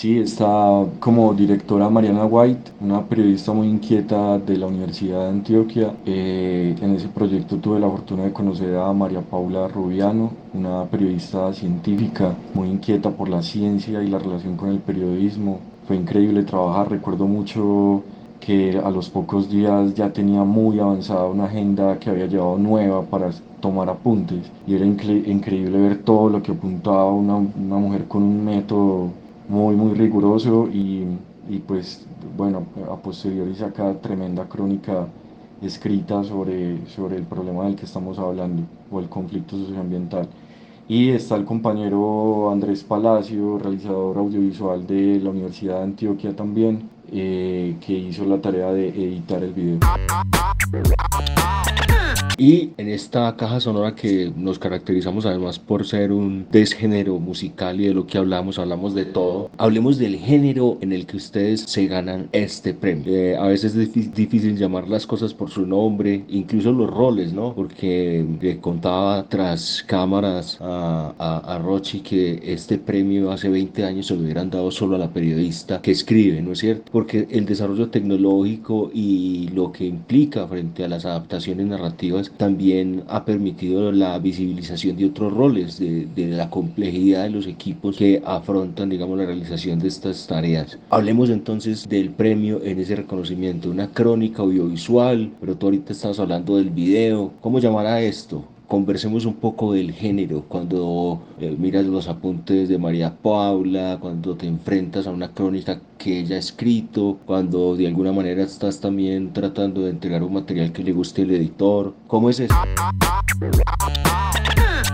Speaker 9: Sí, está como directora Mariana White, una periodista muy inquieta de la Universidad de Antioquia. Eh, en ese proyecto tuve la fortuna de conocer a María Paula Rubiano, una periodista científica muy inquieta por la ciencia y la relación con el periodismo. Fue increíble trabajar, recuerdo mucho que a los pocos días ya tenía muy avanzada una agenda que había llevado nueva para tomar apuntes y era increíble ver todo lo que apuntaba una, una mujer con un método muy, muy riguroso y, y pues bueno, a posteriori saca tremenda crónica escrita sobre, sobre el problema del que estamos hablando o el conflicto socioambiental. Y está el compañero Andrés Palacio, realizador audiovisual de la Universidad de Antioquia también, eh, que hizo la tarea de editar el video.
Speaker 10: Y en esta caja sonora que nos caracterizamos además por ser un desgénero musical y de lo que hablamos, hablamos de todo, hablemos del género en el que ustedes se ganan este premio. Eh, a veces es difícil llamar las cosas por su nombre, incluso los roles, ¿no? Porque le contaba tras cámaras a, a, a Rochi que este premio hace 20 años se lo hubieran dado solo a la periodista que escribe, ¿no es cierto? Porque el desarrollo tecnológico y lo que implica frente a las adaptaciones narrativas también ha permitido la visibilización de otros roles, de, de, la complejidad de los equipos que afrontan, digamos, la realización de estas tareas. Hablemos entonces del premio en ese reconocimiento, una crónica audiovisual, pero tú ahorita estabas hablando del video. ¿Cómo llamar a esto? Conversemos un poco del género, cuando eh, miras los apuntes de María Paula, cuando te enfrentas a una crónica que ella ha escrito, cuando de alguna manera estás también tratando de entregar un material que le guste al editor. ¿Cómo es eso?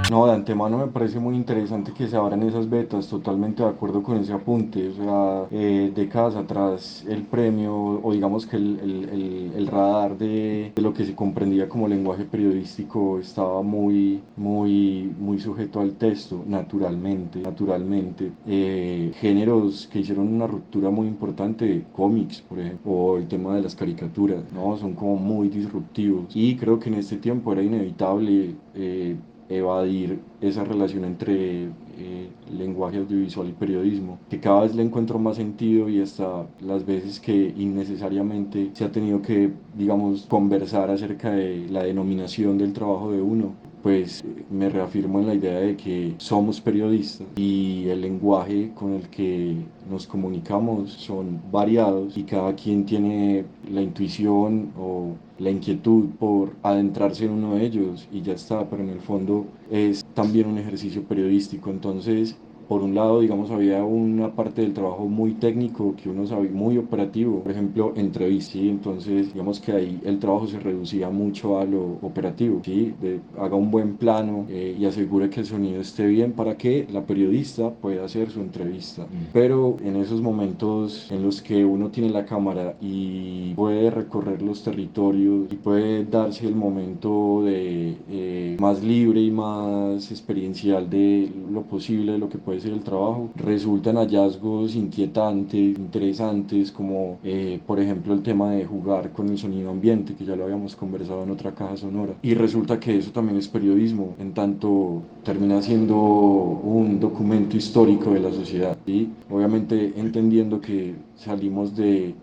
Speaker 9: No, de antemano me parece muy interesante que se abran esas betas, totalmente de acuerdo con ese apunte. O sea, eh, décadas atrás el premio, o digamos que el, el, el radar de, de, lo que se comprendía como lenguaje periodístico estaba muy, muy, muy sujeto al texto, naturalmente, naturalmente. Eh, géneros que hicieron una ruptura muy importante, cómics, por ejemplo, o el tema de las caricaturas, ¿no? Son como muy disruptivos. Y creo que en este tiempo era inevitable. Eh, evadir esa relación entre eh, lenguaje audiovisual y periodismo, que cada vez le encuentro más sentido y hasta las veces que innecesariamente se ha tenido que, digamos, conversar acerca de la denominación del trabajo de uno, pues me reafirmo en la idea de que somos periodistas y el lenguaje con el que nos comunicamos son variados y cada quien tiene la intuición o la inquietud por adentrarse en uno de ellos y ya está, pero en el fondo es también un ejercicio periodístico. Entonces, por un lado, digamos, había una parte del trabajo muy técnico que uno sabía, muy operativo, por ejemplo, entrevistas, ¿sí? entonces, digamos que ahí el trabajo se reducía mucho a lo operativo, ¿sí? De, haga un buen plano eh, y asegure que el sonido esté bien para que la periodista pueda hacer su entrevista. Mm. Pero en esos momentos en los que uno tiene la cámara y puede recorrer los territorios y puede darse el momento de eh, más libre y más experiencial de lo posible, de lo que puede ser el trabajo, resultan hallazgos inquietantes, interesantes, como eh, por ejemplo el tema de jugar con el sonido ambiente, que ya lo habíamos conversado en otra caja sonora. Y resulta que eso también es periodismo, en tanto termina siendo un documento histórico de la sociedad. Y obviamente entendiendo que salimos de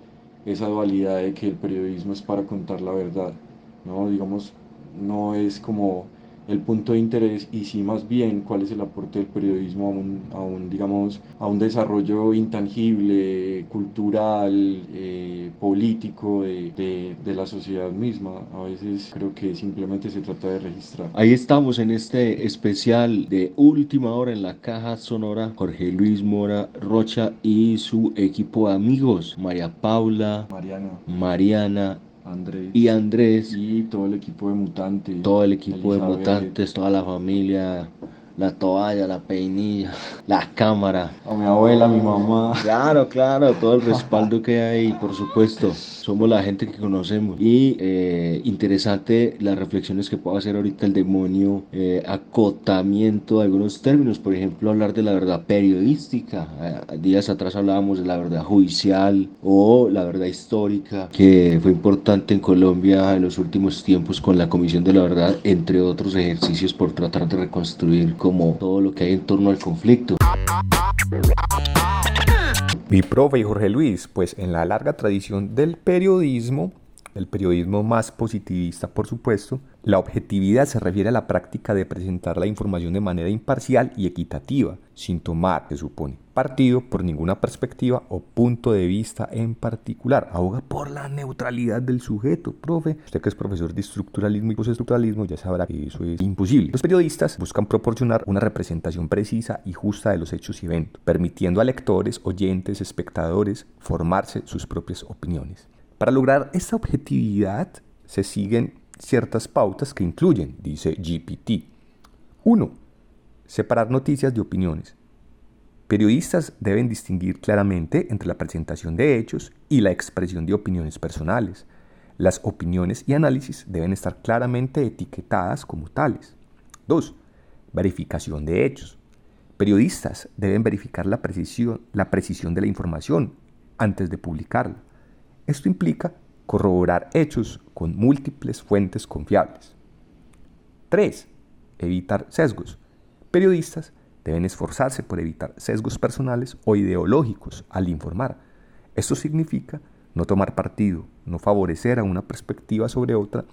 Speaker 9: esa dualidad de que el periodismo es para contar la verdad, ¿no? Digamos, no es como el punto de interés y sí más bien cuál es el aporte del periodismo a un, a un digamos, a un desarrollo intangible, cultural, eh, político de, de, de, la sociedad misma. A veces creo que simplemente se trata de registrar.
Speaker 10: Ahí estamos en este especial de última hora en la caja sonora. Jorge Luis Mora Rocha y su equipo de amigos, María Paula,
Speaker 9: Mariana,
Speaker 10: Mariana
Speaker 9: Andrés.
Speaker 10: Y Andrés.
Speaker 9: Y todo el equipo de mutantes.
Speaker 10: Todo el equipo Elizabeth. de mutantes, toda la familia, la toalla, la peinilla, la cámara.
Speaker 9: A mi abuela, a mi mamá.
Speaker 10: Claro, claro, todo el respaldo que hay, por supuesto. Somos la gente que conocemos. Y eh, interesante las reflexiones que puedo hacer ahorita el demonio, eh, acotamiento de algunos términos, por ejemplo, hablar de la verdad periodística. Eh, días atrás hablábamos de la verdad judicial o la verdad histórica, que fue importante en Colombia en los últimos tiempos con la Comisión de la Verdad, entre otros ejercicios por tratar de reconstruir como todo lo que hay en torno al conflicto.
Speaker 15: Mi profe y Jorge Luis, pues en la larga tradición del periodismo, el periodismo más positivista por supuesto, la objetividad se refiere a la práctica de presentar la información de manera imparcial y equitativa, sin tomar, se supone, partido por ninguna perspectiva o punto de vista en particular. Aboga por la neutralidad del sujeto, profe. Usted que es profesor de estructuralismo y postestructuralismo ya sabrá que eso es imposible. Los periodistas buscan proporcionar una representación precisa y justa de los hechos y eventos, permitiendo a lectores, oyentes, espectadores formarse sus propias opiniones. Para lograr esta objetividad se siguen ciertas pautas que incluyen, dice GPT. 1. Separar noticias de opiniones. Periodistas deben distinguir claramente entre la presentación de hechos y la expresión de opiniones personales. Las opiniones y análisis deben estar claramente etiquetadas como tales. 2. Verificación de hechos. Periodistas deben verificar la precisión, la precisión de la información antes de publicarla. Esto implica corroborar hechos con múltiples fuentes confiables. 3. Evitar sesgos. Periodistas deben esforzarse por evitar sesgos personales o ideológicos al informar. Esto significa no tomar partido, no favorecer a una perspectiva sobre otra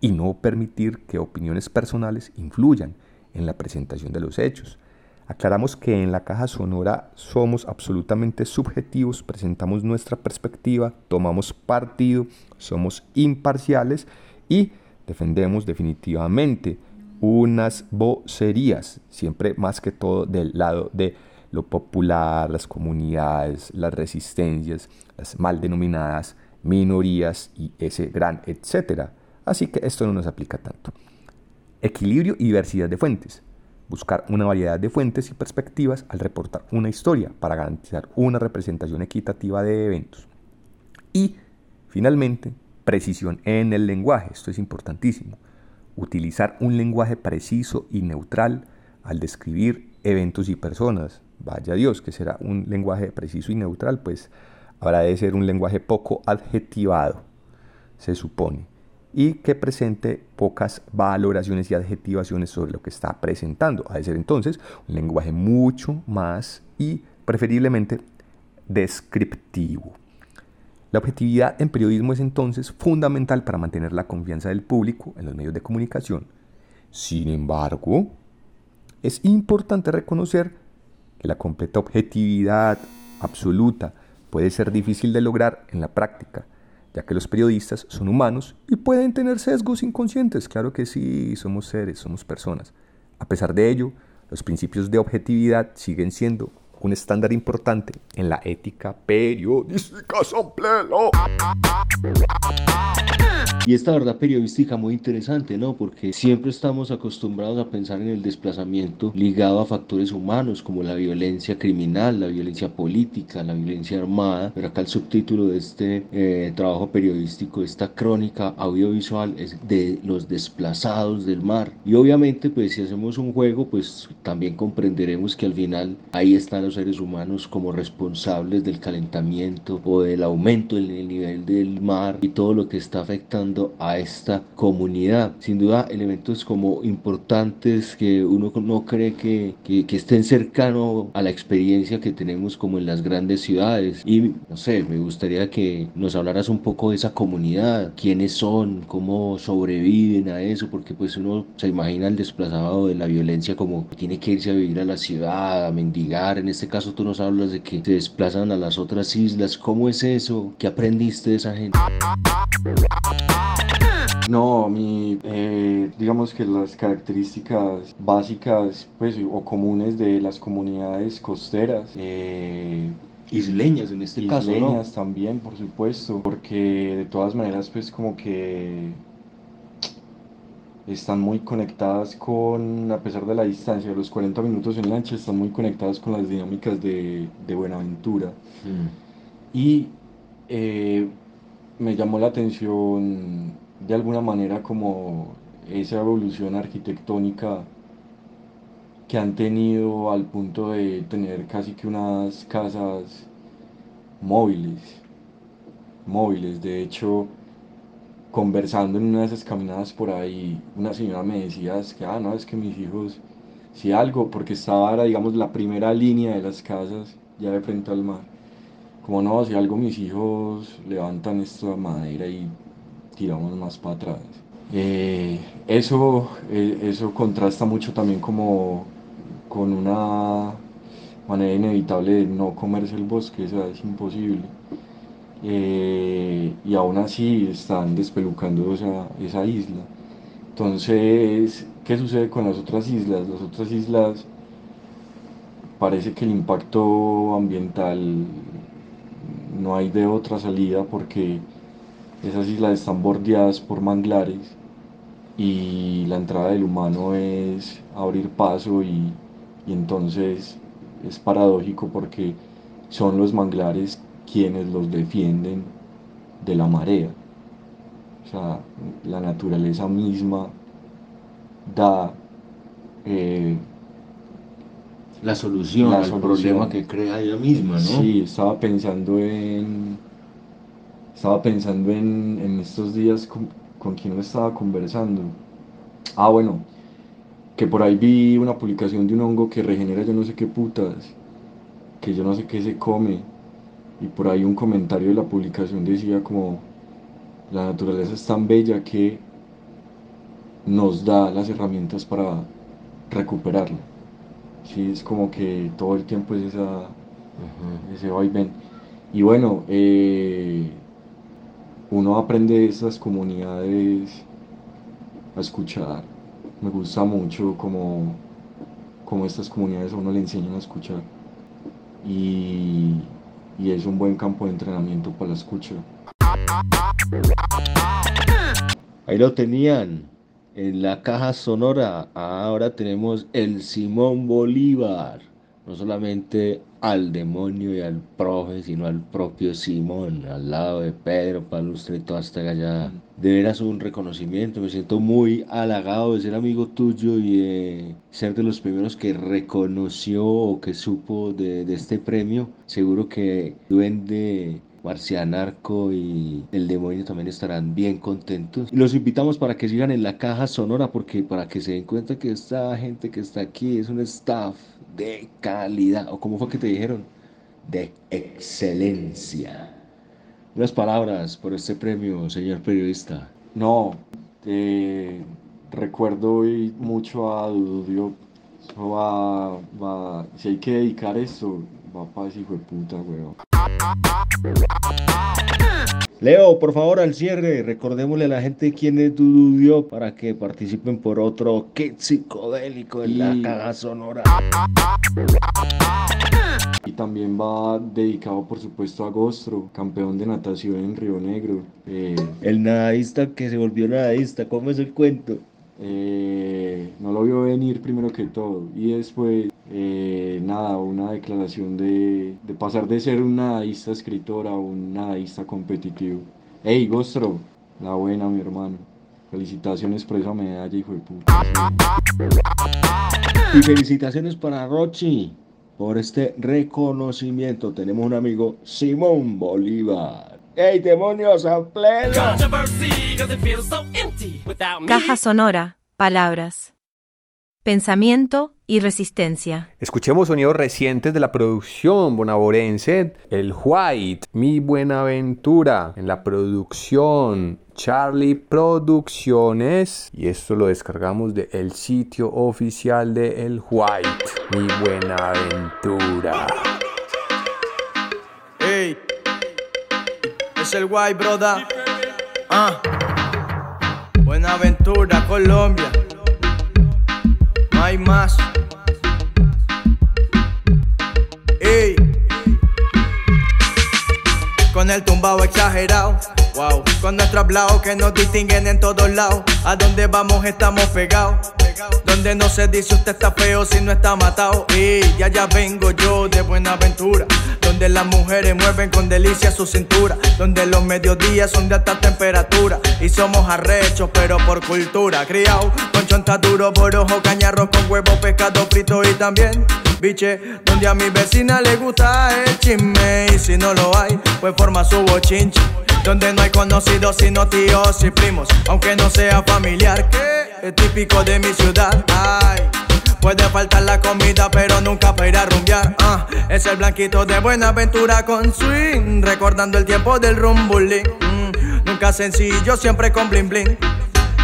Speaker 15: y no permitir que opiniones personales influyan en la presentación de los hechos. Aclaramos que en la caja sonora somos absolutamente subjetivos, presentamos nuestra perspectiva, tomamos partido, somos imparciales y defendemos definitivamente unas vocerías, siempre más que todo del lado de lo popular, las comunidades, las resistencias, las mal denominadas minorías y ese gran etcétera. Así que esto no nos aplica tanto. Equilibrio y diversidad de fuentes buscar una variedad de fuentes y perspectivas al reportar una historia para garantizar una representación equitativa de eventos. Y, finalmente, precisión en el lenguaje, esto es importantísimo. Utilizar un lenguaje preciso y neutral al describir eventos y personas. Vaya Dios, que será un lenguaje preciso y neutral, pues habrá de ser un lenguaje poco adjetivado, se supone y que presente pocas valoraciones y adjetivaciones sobre lo que está presentando. Ha de ser entonces un lenguaje mucho más y preferiblemente descriptivo. La objetividad en periodismo es entonces fundamental para mantener la confianza del público en los medios de comunicación. Sin embargo, es importante reconocer que la completa objetividad absoluta puede ser difícil de lograr en la práctica ya que los periodistas son humanos y pueden tener sesgos inconscientes. Claro que sí, somos seres, somos personas. A pesar de ello, los principios de objetividad siguen siendo un estándar importante en la ética periodística.
Speaker 10: Y esta verdad periodística muy interesante, ¿no? Porque siempre estamos acostumbrados a pensar en el desplazamiento ligado a factores humanos como la violencia criminal, la violencia política, la violencia armada. Pero acá el subtítulo de este eh, trabajo periodístico, esta crónica audiovisual es de los desplazados del mar. Y obviamente, pues si hacemos un juego, pues también comprenderemos que al final ahí están los seres humanos como responsables del calentamiento o del aumento en el nivel del mar y todo lo que está afectando apoyando a esta comunidad. Sin duda, elementos como importantes que uno no cree que, que, que estén cercano a la experiencia que tenemos como en las grandes ciudades. Y no sé, me gustaría que nos hablaras un poco de esa comunidad, quiénes son, cómo sobreviven a eso, porque pues uno se imagina el desplazado de la violencia como tiene que irse a vivir a la ciudad, a mendigar. En este caso tú nos hablas de que se desplazan a las otras islas. ¿Cómo es eso? ¿Qué aprendiste de esa gente?
Speaker 9: No, mi, eh, digamos que las características básicas pues, o comunes de las comunidades costeras, eh,
Speaker 10: isleñas en este caso, ¿no?
Speaker 9: isleñas también, por supuesto, porque de todas maneras pues como que están muy conectadas con, a pesar de la distancia, de los 40 minutos en lancha, están muy conectadas con las dinámicas de, de Buenaventura. Y eh, me llamó la atención de alguna manera como esa evolución arquitectónica que han tenido al punto de tener casi que unas casas móviles, móviles. De hecho, conversando en una de esas caminadas por ahí, una señora me decía, es que, ah, no, es que mis hijos, si algo, porque estaba, era, digamos, la primera línea de las casas, ya de frente al mar, como no, si algo mis hijos levantan esta madera y tiramos más para atrás. Eh, eso, eh, eso contrasta mucho también como con una manera inevitable de no comerse el bosque, eso es imposible. Eh, y aún así están despelucando esa, esa isla. Entonces, ¿qué sucede con las otras islas? Las otras islas parece que el impacto ambiental no hay de otra salida porque esas islas están bordeadas por manglares y la entrada del humano es abrir paso y, y entonces es paradójico porque son los manglares quienes los defienden de la marea. O sea, la naturaleza misma da eh,
Speaker 10: la solución
Speaker 9: la
Speaker 10: al
Speaker 9: solución.
Speaker 10: problema que crea ella misma, ¿no?
Speaker 9: Sí, estaba pensando en. Estaba pensando en, en estos días con, con quien me estaba conversando. Ah, bueno, que por ahí vi una publicación de un hongo que regenera yo no sé qué putas, que yo no sé qué se come. Y por ahí un comentario de la publicación decía como, la naturaleza es tan bella que nos da las herramientas para recuperarla. Sí, es como que todo el tiempo es esa, ese vaivén. Y bueno, eh, uno aprende de esas comunidades a escuchar. Me gusta mucho como, como estas comunidades a uno le enseñan a escuchar. Y, y es un buen campo de entrenamiento para la escucha.
Speaker 10: Ahí lo tenían en la caja sonora. Ahora tenemos el Simón Bolívar. No solamente al demonio y al profe, sino al propio Simón, al lado de Pedro, Palustre y toda esta gallada. De veras un reconocimiento, me siento muy halagado de ser amigo tuyo y de ser de los primeros que reconoció o que supo de, de este premio. Seguro que Duende Marcianarco y el demonio también estarán bien contentos. Y los invitamos para que sigan en la caja sonora porque para que se den cuenta que esta gente que está aquí es un staff de calidad. ¿O cómo fue que te dijeron? De excelencia. Unas palabras por este premio, señor periodista.
Speaker 9: No, eh, recuerdo hoy mucho a Dududio. Eso va, va, si hay que dedicar esto, va para ese hijo de puta, weón.
Speaker 10: Leo, por favor, al cierre, recordémosle a la gente quién es Dududio para que participen por otro kit psicodélico en la caja sonora.
Speaker 9: Y también va dedicado, por supuesto, a Gostro, campeón de natación en Río Negro. Eh,
Speaker 10: El nadadista que se volvió nadadista, ¿cómo es el cuento?
Speaker 9: eh, no lo vio venir primero que todo. Y después, eh, nada, una declaración de, de pasar de ser un nadadista escritor a un nadadista competitivo. Hey, Gostro, la buena, mi hermano. Felicitaciones por esa medalla, hijo de puta.
Speaker 10: Y felicitaciones para Rochi por este reconocimiento. Tenemos un amigo, Simón Bolívar. ¡Ey, demonios, a pleno!
Speaker 18: Caja sonora, palabras. Pensamiento y resistencia.
Speaker 15: Escuchemos sonidos recientes de la producción bonaborense, el White, Mi Buenaventura, en la producción Charlie Producciones, y esto lo descargamos del sitio oficial de El White, Mi Buenaventura.
Speaker 23: Ey, es el White, broda. Ah, Buenaventura, Colombia. Hay más. Ey. Con el tumbao exagerado. Wow. Con nuestro hablado que nos distinguen en todos lados. A donde vamos estamos pegados. Donde no se dice usted está feo si no está matado. Y ya ya vengo yo de Buenaventura. Donde las mujeres mueven con delicia su cintura. Donde los mediodías son de alta temperatura. Y somos arrechos, pero por cultura. Criado con chonta duro, borojo, cañarro con huevo, pescado frito y también. Biche, donde a mi vecina le gusta el chisme. Y si no lo hay, pues forma su bochinche. Donde no hay conocidos sino tíos y primos. Aunque no sea familiar, que es típico de mi ciudad. Ay. Puede faltar la comida, pero nunca para ir a rumbear. Ah, es el blanquito de Buenaventura con swing, recordando el tiempo del rumbulín. Mm, nunca sencillo, siempre con bling bling.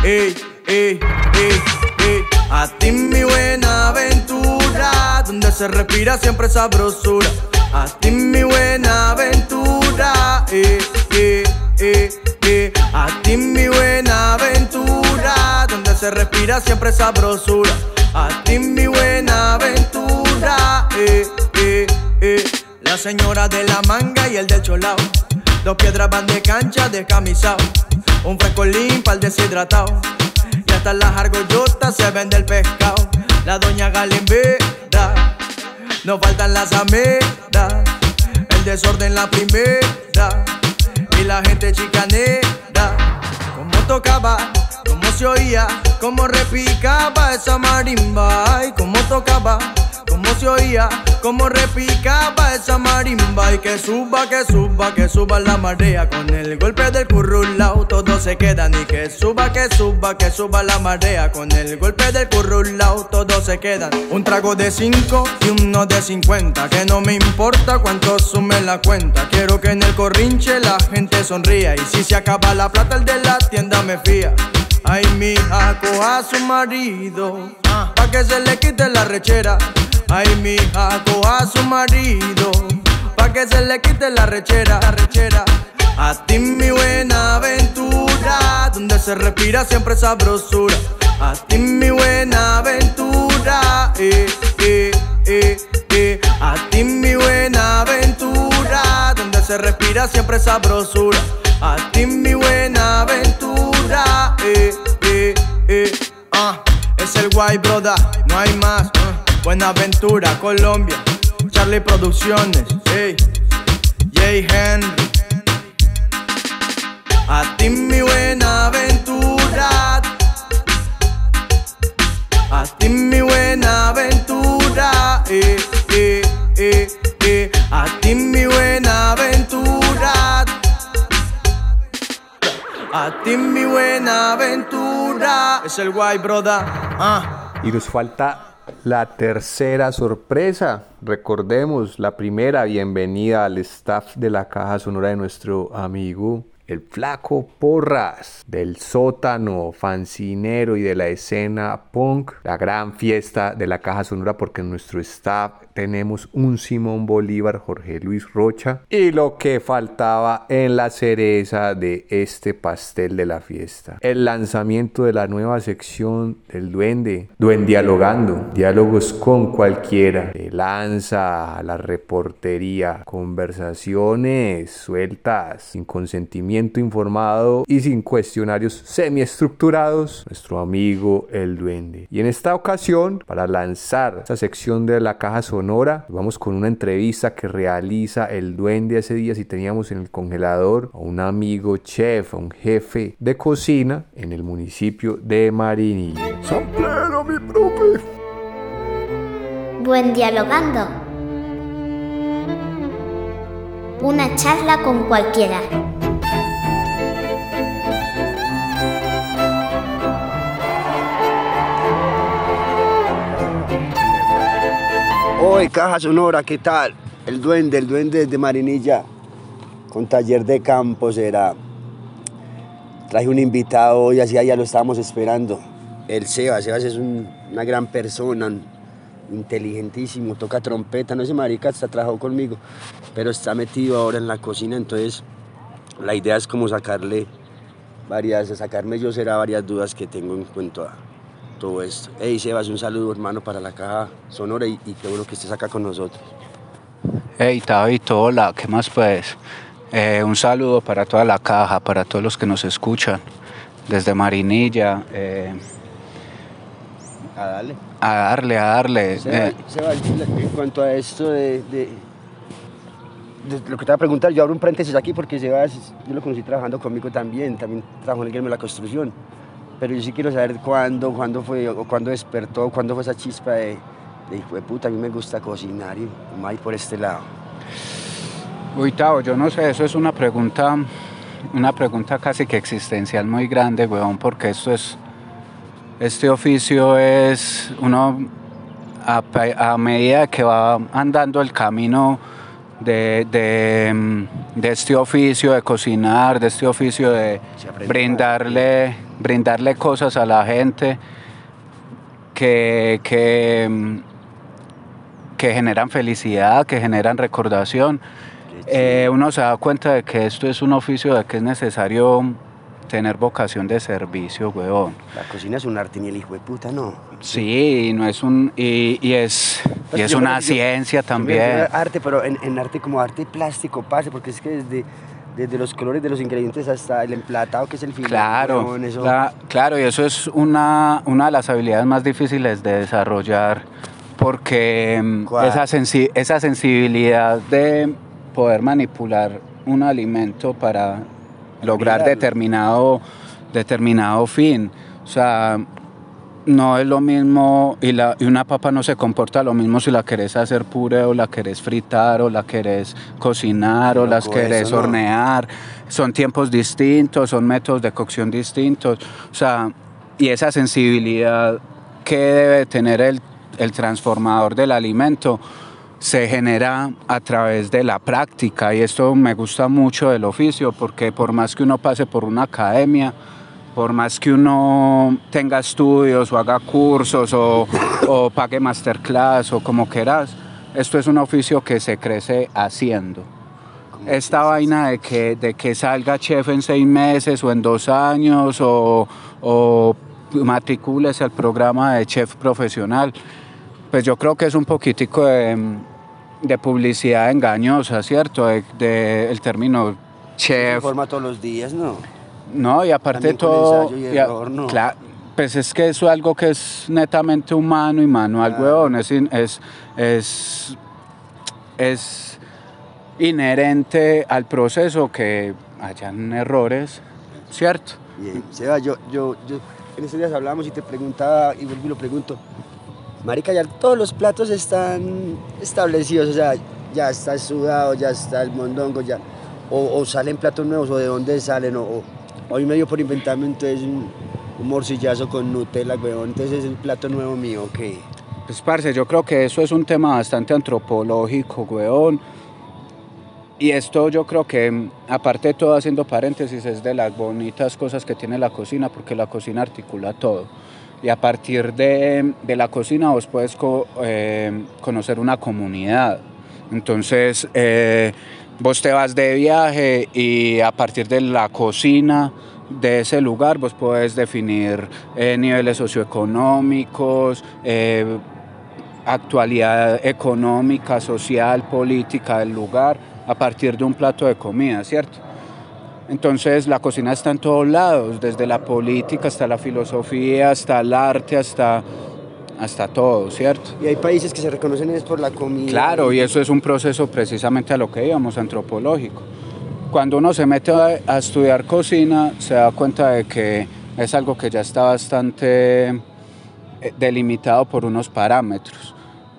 Speaker 23: Ey, ey, ey, ey. A ti mi Buenaventura, donde se respira siempre sabrosura. A ti mi Buenaventura, eh, eh, eh, eh. A ti mi Buenaventura, se respira siempre sabrosura. A ti mi Buenaventura, eh, eh, eh. La señora de la manga y el del cholao. Dos piedras van de cancha descamisado. Un frescolín para el deshidratado. Y hasta las argollotas se vende el pescado. La doña Galimbeda. No faltan las amedas. El desorden la primera. Y la gente chicanera. Como tocaba, como se oía, como repicaba esa marimba. Y como tocaba, como se oía, como repicaba esa marimba. Y que suba, que suba, que suba la marea. Con el golpe del currulao todos se quedan. Y que suba, que suba, que suba la marea. Con el golpe del currulao todos se quedan. Un trago de 5 y uno de 50. Que no me importa cuánto sume la cuenta. Quiero que en el corrinche la gente sonría. Y si se acaba la plata, el de la tienda me fía. Ay, mi coja a su marido. Pa' que se le quite la rechera. Ay, mi coja a su marido. Pa' que se le quite la rechera, rechera. A ti mi Buenaventura, donde se respira siempre sabrosura. A ti mi Buenaventura, eh, eh, eh, eh. A ti mi Buenaventura, donde se respira siempre sabrosura. A ti mi Buenaventura, White Brother, no hay más. ah. Buenaventura, Colombia. Charlie Producciones, hey. Jay Henry. A ti mi Buenaventura. A ti mi Buenaventura. Eh, eh, eh, eh. A ti mi Buenaventura. A ti mi Buenaventura. Es el White Brother. Ah.
Speaker 15: Y nos falta la tercera sorpresa. Recordemos la primera bienvenida al staff de la caja sonora de nuestro amigo el flaco Porras del sótano fancinero y de la escena punk, la gran fiesta de la caja sonora porque nuestro staff tenemos un Simón Bolívar, Jorge Luis Rocha y lo que faltaba en la cereza de este pastel de la fiesta, el lanzamiento de la nueva sección del duende, Duendialogando, diálogos con cualquiera, de lanza a la reportería, conversaciones sueltas, sin consentimiento informado y sin cuestionarios semiestructurados, nuestro amigo el duende. Y en esta ocasión, para lanzar esta sección de la caja sonora, vamos con una entrevista que realiza el duende hace días y teníamos en el congelador a un amigo chef, a un jefe de cocina en el municipio de Marinilla. San Pedro, mi profe.
Speaker 24: Buen dialogando. Una charla con cualquiera.
Speaker 25: Oye, Caja Sonora, ¿qué tal? El duende, el duende de Marinilla, con taller de campo será. Traje un invitado hoy, así ya lo estábamos esperando. El Sebas, Sebas es un- una gran persona, inteligentísimo, toca trompeta, no sé, marica, hasta trabajó conmigo, pero está metido ahora en la cocina, entonces la idea es como sacarle varias, sacarme yo será varias dudas que tengo en cuanto a todo esto. Hey Sebas, un saludo hermano para la caja sonora y, y qué bueno que estés acá con nosotros.
Speaker 24: Hey, Tabito, hola, ¿qué más pues? Eh, un saludo para toda la caja, para todos los que nos escuchan, desde Marinilla, eh,
Speaker 25: A darle.
Speaker 24: a darle, a darle.
Speaker 25: Sebas,
Speaker 24: eh,
Speaker 25: Sebas, en cuanto a esto de, de- de lo que te voy a preguntar, yo abro un paréntesis aquí porque Sebas, yo lo conocí trabajando conmigo también, también trabajó en el gremio de la construcción, pero yo sí quiero saber cuándo, cuándo fue, o cuándo despertó, cuándo fue esa chispa de, de hijo de puta, a mí me gusta cocinar y más por este lado.
Speaker 24: Uy, Tavo, yo no sé, eso es una pregunta, una pregunta casi que existencial muy grande, weón, porque esto es, este oficio es, uno, a medida que va andando el camino de, de, mm, de este oficio de cocinar, de este oficio de brindarle, brindarle cosas a la gente que, que, mm, que generan felicidad, que generan recordación. Eh, uno se da cuenta de que esto es un oficio de que es necesario tener vocación de servicio, huevón.
Speaker 25: La cocina es un arte ni el hijo de puta, no.
Speaker 24: Sí, no es un y, y es y
Speaker 25: Pues
Speaker 24: es
Speaker 25: yo
Speaker 24: una
Speaker 25: yo-
Speaker 24: ciencia
Speaker 25: yo
Speaker 24: también.
Speaker 25: a Arte, pero en, en arte como arte plástico, pase, porque es que desde, desde los colores de los ingredientes hasta el emplatado, que es el final.
Speaker 24: Claro,
Speaker 25: eso-
Speaker 24: cla- claro, y eso es una, una de las habilidades más difíciles de desarrollar porque mm,
Speaker 25: ¿Cuál?
Speaker 24: esa, sensi- esa sensibilidad de poder manipular un alimento para lograr determinado, determinado fin. O sea, no es lo mismo y, la, y una papa no se comporta lo mismo si la querés hacer puré o la querés fritar o la querés cocinar o las
Speaker 25: Loco,
Speaker 24: querés
Speaker 25: eso no.
Speaker 24: hornear. Son tiempos distintos, son métodos de cocción distintos. O sea, y esa sensibilidad que debe tener el, el transformador del alimento se genera a través de la práctica y esto me gusta mucho del oficio porque por más que uno pase por una academia, por más que uno tenga estudios o haga cursos o, o pague masterclass o como quieras, esto es un oficio que se crece haciendo. Esta vaina de que, de que salga chef en seis meses o en dos años o, o matricúlese al programa de chef profesional, pues yo creo que es un poquitico de, de publicidad engañosa, ¿cierto? De, de el término
Speaker 25: Se
Speaker 24: chef.
Speaker 25: forma todos los días, ¿no?
Speaker 24: No, y aparte
Speaker 25: con
Speaker 24: todo.
Speaker 25: ensayo y
Speaker 24: y a-
Speaker 25: error, ¿no?
Speaker 24: cla- pues es que eso es algo que es netamente humano y manual, huevón. Es, in- es, es, es inherente al proceso que hayan errores, ¿cierto?
Speaker 25: Bien, Seba, yo, yo, yo, en estos días hablábamos y te preguntaba, y vuelvo y lo pregunto, Marica, ya todos los platos están establecidos, o sea, ya está el sudado, ya está el mondongo, ya, o, o salen platos nuevos, o de dónde salen, o, o hoy me dio por inventarme entonces un, morcillazo con Nutella, weón, entonces es el plato nuevo mío, ¿qué?
Speaker 24: Pues, parce, yo creo que eso es un tema bastante antropológico, weón. Y esto yo creo que, mm, aparte de todo, haciendo paréntesis, es de las bonitas cosas que tiene la cocina, porque la cocina articula todo. Y a partir de, de la cocina vos puedes co- eh, conocer una comunidad. Entonces, eh, vos te vas de viaje y a partir de la cocina de ese lugar vos puedes definir eh, niveles socioeconómicos, eh, actualidad económica, social, política del lugar a partir de un plato de comida, ¿cierto? Entonces la cocina está en todos lados, desde la política hasta la filosofía, hasta el arte, hasta, hasta todo, ¿cierto?
Speaker 25: Y hay países que se reconocen es por la comida.
Speaker 24: Claro, y eso es un proceso precisamente a lo que íbamos, antropológico. Cuando uno se mete a, a estudiar cocina, se da cuenta de que es algo que ya está bastante eh, delimitado por unos parámetros.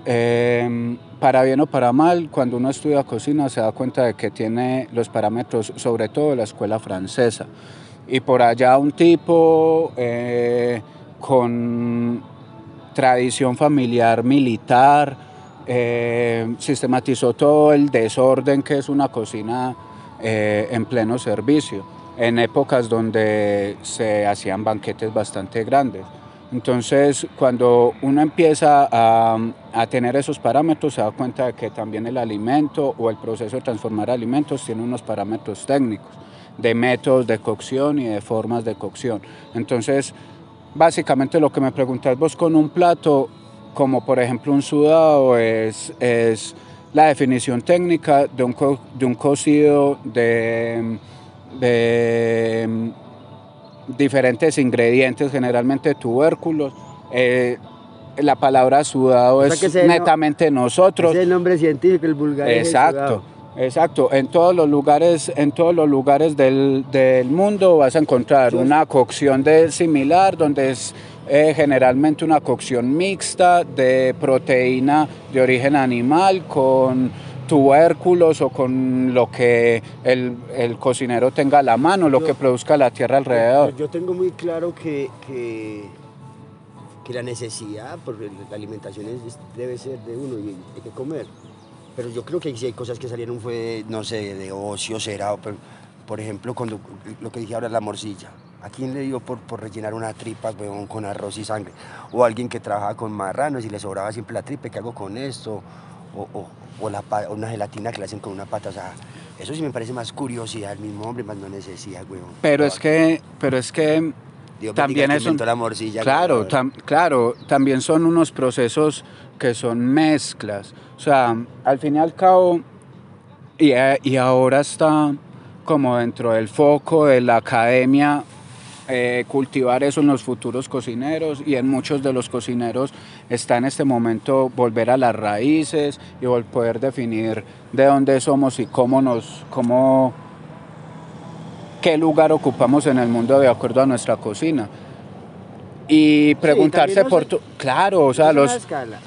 Speaker 24: Eh, para bien o para mal, cuando uno estudia cocina se da cuenta de que tiene los parámetros, sobre todo de la escuela francesa. Y por allá un tipo eh, con tradición familiar militar, eh, sistematizó todo el desorden que es una cocina eh, en pleno servicio, en épocas donde se hacían banquetes bastante grandes. Entonces, cuando uno empieza a, a, tener esos parámetros, se da cuenta de que también el alimento o el proceso de transformar alimentos tiene unos parámetros técnicos, de métodos de cocción y de formas de cocción. Entonces, básicamente lo que me preguntas vos con un plato, como por ejemplo un sudado, es, es la definición técnica de un, co de un cocido de, de diferentes ingredientes, generalmente tubérculos. Eh, la palabra sudado
Speaker 25: O sea
Speaker 24: es
Speaker 25: no-
Speaker 24: netamente nosotros.
Speaker 25: Es el nombre científico, el vulgar.
Speaker 24: Exacto. Exacto. En todos los lugares, en todos los lugares del, del mundo vas a encontrar una cocción de similar, donde es eh, generalmente una cocción mixta de proteína de origen animal con tubérculos o con lo que el, el cocinero tenga a la mano, lo que produzca la tierra alrededor.
Speaker 25: Yo tengo muy claro que, que, que la necesidad, porque la alimentación es- debe ser de uno y hay que comer. Pero yo creo que sí hay cosas que salieron, fue, no sé, de ocio, será, pero, por ejemplo, cuando, lo que dije ahora, la morcilla. ¿A quién le dio por, por rellenar una tripa weón, con arroz y sangre? O alguien que trabajaba con marranos y le sobraba siempre la tripa, ¿qué hago con esto? O, o- o la, o una gelatina que le hacen con una pata, o sea, eso sí me parece más curiosidad, el mismo hombre, más no necesidad, weón.
Speaker 24: Pero es que, pero es que
Speaker 25: Dios
Speaker 24: también es un,
Speaker 25: la morcilla,
Speaker 24: claro, tam- claro, también son unos procesos que son mezclas. O sea, al fin y al cabo, y, eh, y ahora está como dentro del foco de la academia eh, cultivar eso en los futuros cocineros y en muchos de los cocineros está en este momento volver a las raíces y poder definir de dónde somos y cómo nos, cómo, qué lugar ocupamos en el mundo de acuerdo a nuestra cocina. Y preguntarse por... tu- claro, o sea, los,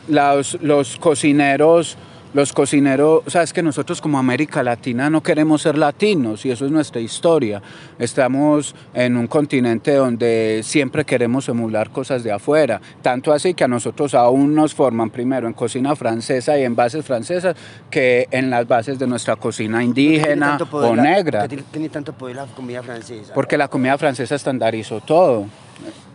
Speaker 24: los, los cocineros, los cocineros, o sea, es que nosotros como América Latina no queremos ser latinos y eso es nuestra historia. Estamos en un continente donde siempre queremos emular cosas de afuera, tanto así que a nosotros aún nos forman primero en cocina francesa y en bases francesas que en las bases de nuestra cocina indígena
Speaker 25: poder
Speaker 24: o negra.
Speaker 25: tiene tanto poder la comida francesa.
Speaker 24: Porque la comida francesa estandarizó todo.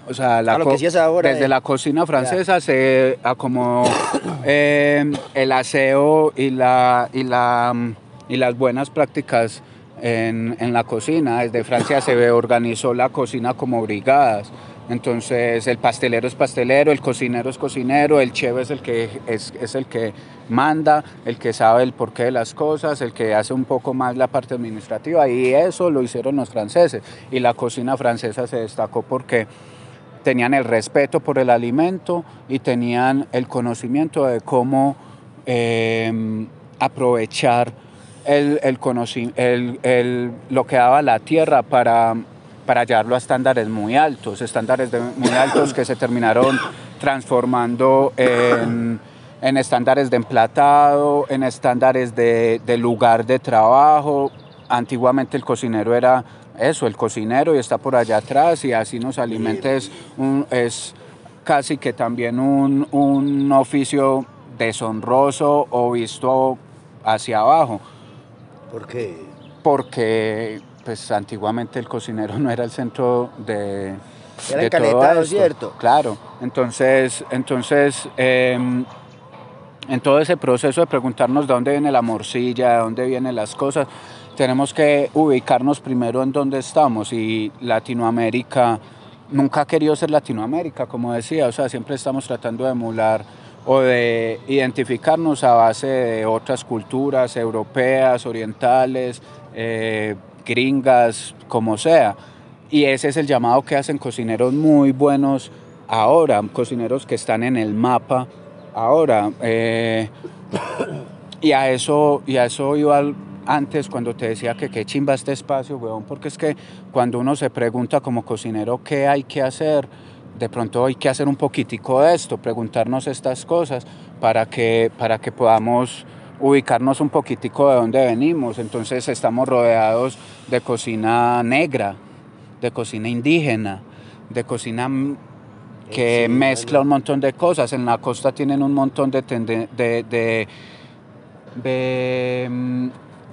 Speaker 24: O sea, la
Speaker 25: Ah, lo que decías ahora,
Speaker 24: desde
Speaker 25: eh.
Speaker 24: la cocina francesa se acomodó eh, el aseo y, la, y, la, mm, y las buenas prácticas en, en la cocina. Desde Francia se organizó la cocina como brigadas. Entonces el pastelero es pastelero, el cocinero es cocinero, el chef es el que es, es el que manda, el que sabe el porqué de las cosas, el que hace un poco más la parte administrativa y eso lo hicieron los franceses y la cocina francesa se destacó porque tenían el respeto por el alimento y tenían el conocimiento de cómo eh, aprovechar el, el el- el- lo que daba la tierra para, para llevarlo a estándares muy altos, estándares muy altos que se terminaron transformando en, en estándares de emplatado, en estándares de, de lugar de trabajo. Antiguamente el cocinero era eso, el cocinero y está por allá atrás y así nos alimenta es, un- es casi que también un, un oficio deshonroso o visto hacia abajo.
Speaker 25: ¿Por qué?
Speaker 24: Porque pues antiguamente el cocinero no era el centro de,
Speaker 25: Era
Speaker 24: de todo esto.
Speaker 25: ¿cierto?
Speaker 24: Claro, entonces, entonces em, en todo ese proceso de preguntarnos de dónde viene la morcilla, de dónde vienen las cosas, tenemos que ubicarnos primero en dónde estamos y Latinoamérica nunca ha querido ser Latinoamérica, como decía, o sea, siempre estamos tratando de emular o de identificarnos a base de otras culturas europeas, orientales, eh, gringas, como sea. Y ese es el llamado que hacen cocineros muy buenos ahora, cocineros que están en el mapa ahora. eh, y a eso, y a eso iba antes cuando te decía que qué chimba este espacio, weón, porque es que cuando uno se pregunta como cocinero qué hay que hacer, de pronto hay que hacer un poquitico de esto, preguntarnos estas cosas para que, para que podamos ubicarnos un poquitico de dónde venimos. Entonces estamos rodeados de cocina negra, de cocina indígena, de cocina que
Speaker 25: Sí,
Speaker 24: mezcla un montón de cosas. En la costa tienen un montón de, de- de, mm,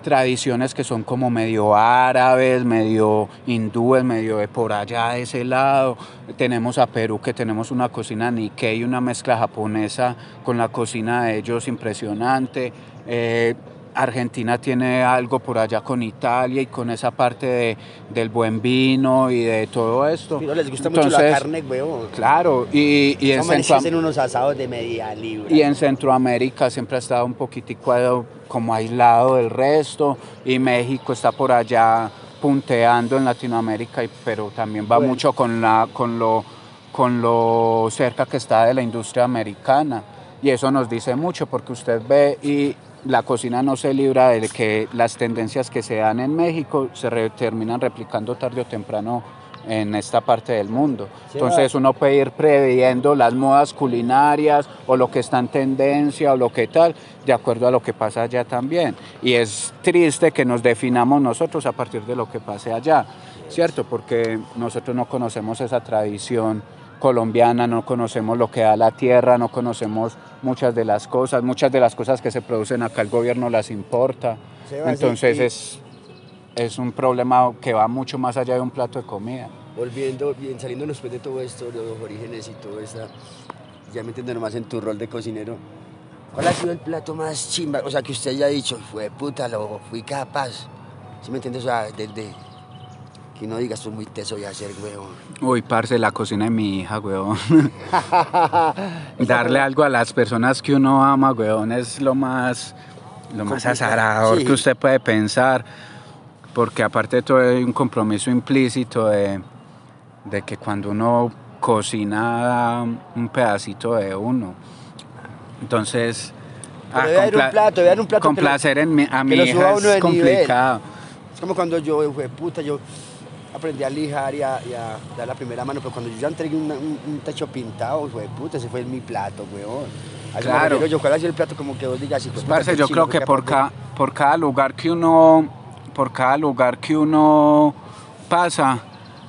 Speaker 24: tradiciones que son como medio árabes, medio hindúes, medio de por allá de ese lado. Tenemos a Perú que tenemos una cocina Nikkei, una mezcla japonesa con la cocina de ellos impresionante. Eh, Argentina tiene algo por allá con Italia y con esa parte de- del buen vino y de todo esto.
Speaker 25: Pero les gusta mucho la
Speaker 24: Entonces,
Speaker 25: carne, huevón.
Speaker 24: Claro, y, y en
Speaker 25: Vamos a
Speaker 24: Centroam-
Speaker 25: hacen unos asados de media libra.
Speaker 24: y en Centroamérica siempre ha estado un poquitico como aislado del resto y México está por allá punteando en Latinoamérica, pero también va
Speaker 25: Bueno.
Speaker 24: mucho con, la, con, lo, con lo cerca que está de la industria americana. Y eso nos dice mucho porque usted ve y la cocina no se libra de que las tendencias que se dan en México se re- terminan replicando tarde o temprano en esta parte del mundo. Entonces uno puede ir previendo las modas culinarias o lo que está en tendencia o lo que tal, de acuerdo a lo que pasa allá también. Y es triste que nos definamos nosotros a partir de lo que pase allá, ¿cierto? Porque nosotros no conocemos esa tradición colombiana, no conocemos lo que da la tierra, no conocemos muchas de las cosas, muchas de las cosas que se producen acá el gobierno las importa. Entonces es, es un problema que va mucho más allá de un plato de comida.
Speaker 25: Volviendo, bien, saliendo después de todo esto, de los orígenes y todo esta, ya metiéndonos más en tu rol de cocinero, ¿cuál ha sido el plato más chimba? O sea, que usted haya dicho, fue puta, lo fui capaz. ¿Sí me entiendes? O sea, desde que no digas, soy muy teso de hacer, huevón.
Speaker 24: Uy, parce, la cocina de mi hija, weón. Darle algo a las personas que uno ama, weón, es lo más, lo más azarador
Speaker 25: sí.
Speaker 24: que usted puede pensar. Porque aparte de todo hay un compromiso implícito de, de que cuando uno cocina un pedacito de uno. Entonces, ah,
Speaker 25: debe haber un plato, un plato lo-
Speaker 24: complacer en mi- a mi hija
Speaker 25: de
Speaker 24: es
Speaker 25: nivel.
Speaker 24: complicado.
Speaker 25: Es como cuando yo, fue puta, yo aprendí a lijar y a, y a dar la primera mano, pero cuando yo ya entregué una- un, un techo pintado, fue puta, ese fue mi plato, weón.
Speaker 24: Claro.
Speaker 25: yo, ¿cuál el plato como que vos digas? puta,
Speaker 24: Parce, yo creo que por, ca- por cada lugar que uno por cada lugar que uno pasa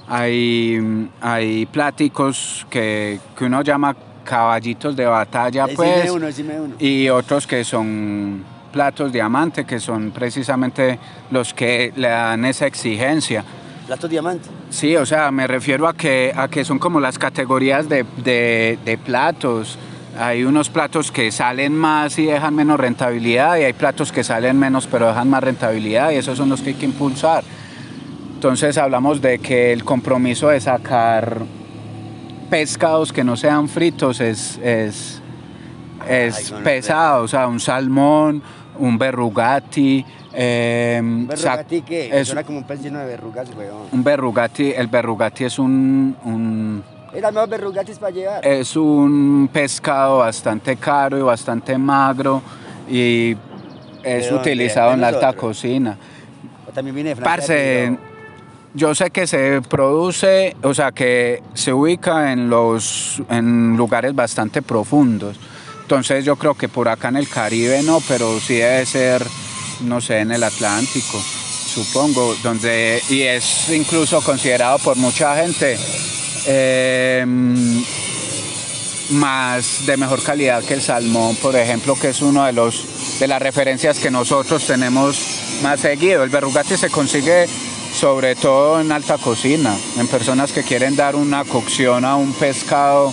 Speaker 24: hay, hay pláticos que, que uno llama caballitos de batalla
Speaker 25: Decime
Speaker 24: pues
Speaker 25: uno, decime uno.
Speaker 24: y otros que son platos diamante que son precisamente los que le dan esa exigencia
Speaker 25: Plato diamante.
Speaker 24: Sí, o sea, me refiero a que, a que son como las categorías de, de- de platos. Hay unos platos que salen más y dejan menos rentabilidad y hay platos que salen menos pero dejan más rentabilidad y esos son los que hay que impulsar. Entonces hablamos de que el compromiso de sacar pescados que no sean fritos es, es, es
Speaker 25: Ay,
Speaker 24: pesado, o sea, un salmón, un berrugati. Eh,
Speaker 25: ¿Verrugati
Speaker 24: sac-
Speaker 25: qué?
Speaker 24: es-
Speaker 25: Suena como un pez lleno de verrugas, weón.
Speaker 24: un berrugati, el berrugati es un, un-
Speaker 25: Era más verrugatis para llevar.
Speaker 24: es un pescado bastante caro y bastante magro y es utilizado
Speaker 25: ¿De
Speaker 24: en la alta cocina.
Speaker 25: O también viene de Francia.
Speaker 24: Parce, yo sé que se produce, o sea, que se ubica en los en lugares bastante profundos. Entonces yo creo que por acá en el Caribe no, pero sí debe ser, no sé, en el Atlántico, supongo, donde y es incluso considerado por mucha gente eh, más de mejor calidad que el salmón, por ejemplo, que es uno de los de las referencias que nosotros tenemos más seguido. El berrugati se consigue sobre todo en alta cocina, en personas que quieren dar una cocción a un pescado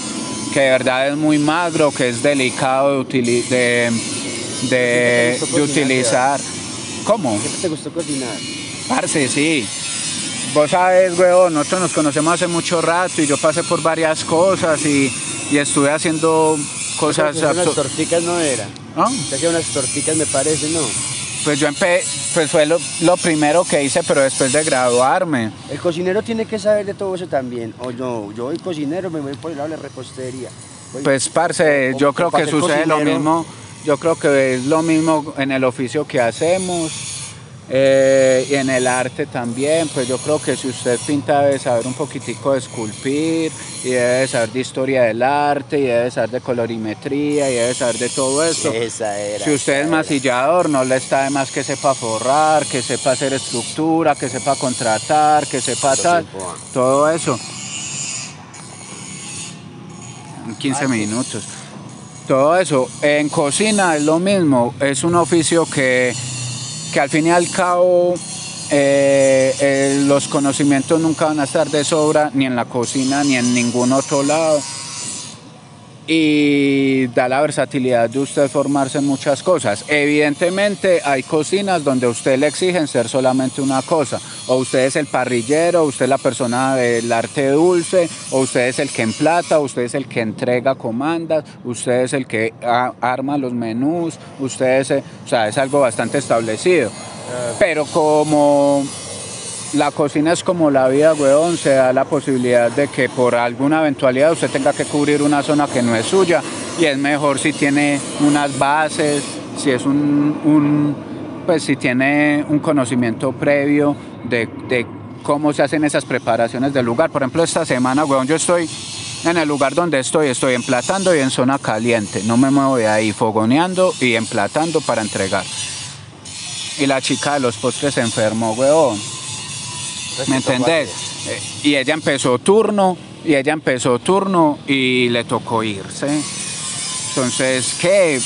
Speaker 24: que de verdad es muy magro, que es delicado de, de,
Speaker 25: cocinar,
Speaker 24: utilizar. ¿Cómo?
Speaker 25: ¿Siempre te gustó cocinar?
Speaker 24: Parce, sí. Vos sabes, weón, nosotros nos conocemos hace mucho rato y yo pasé por varias cosas y, y estuve haciendo cosas...
Speaker 25: Unas torticas no era.
Speaker 24: ¿No?
Speaker 25: Se hacía unas torticas, me parece, ¿no?
Speaker 24: Pues yo empecé, pues fue lo, lo primero que hice, pero después de graduarme.
Speaker 25: El cocinero tiene que saber de todo eso también. O no, yo soy cocinero, me voy por el lado de la repostería. Voy-
Speaker 24: Pues, parce,
Speaker 25: o-
Speaker 24: yo
Speaker 25: o
Speaker 24: creo que sucede lo mismo. Yo creo que es lo mismo en el oficio que hacemos eh, y en el arte también. Pues yo creo que si usted pinta debe saber un poquitico de esculpir y debe saber de historia del arte y debe saber de colorimetría y debe saber de todo eso.
Speaker 25: Esa era.
Speaker 24: Si usted es masillador, no le está de más que sepa forrar, que sepa hacer estructura, que sepa contratar, que sepa tal, todo eso. 15 minutos. Todo eso. En cocina es lo mismo. Es un oficio que, que al fin y al cabo eh, eh, los conocimientos nunca van a estar de sobra ni en la cocina ni en ningún otro lado. Y da la versatilidad de usted formarse en muchas cosas. Evidentemente hay cocinas donde a usted le exigen ser solamente una cosa. O usted es el parrillero, o usted es la persona del arte dulce, o usted es el que emplata, o usted es el que entrega comandas, usted es el que arma los menús, usted es, eh, o sea, es algo bastante establecido. Pero como la cocina es como la vida, weón, se da la posibilidad de que por alguna eventualidad usted tenga que cubrir una zona que no es suya y es mejor si tiene unas bases, si es un, pues si tiene un conocimiento previo de, de cómo se hacen esas preparaciones del lugar. Por ejemplo, esta semana, weón, yo estoy en el lugar donde estoy, estoy emplatando y en zona caliente, no me muevo de ahí, fogoneando y emplatando para entregar. Y la chica de los postres se enfermó, weón. ¿Me entendés? Eh, Y ella empezó turno, y ella empezó turno y le tocó irse. Entonces, ¿qué?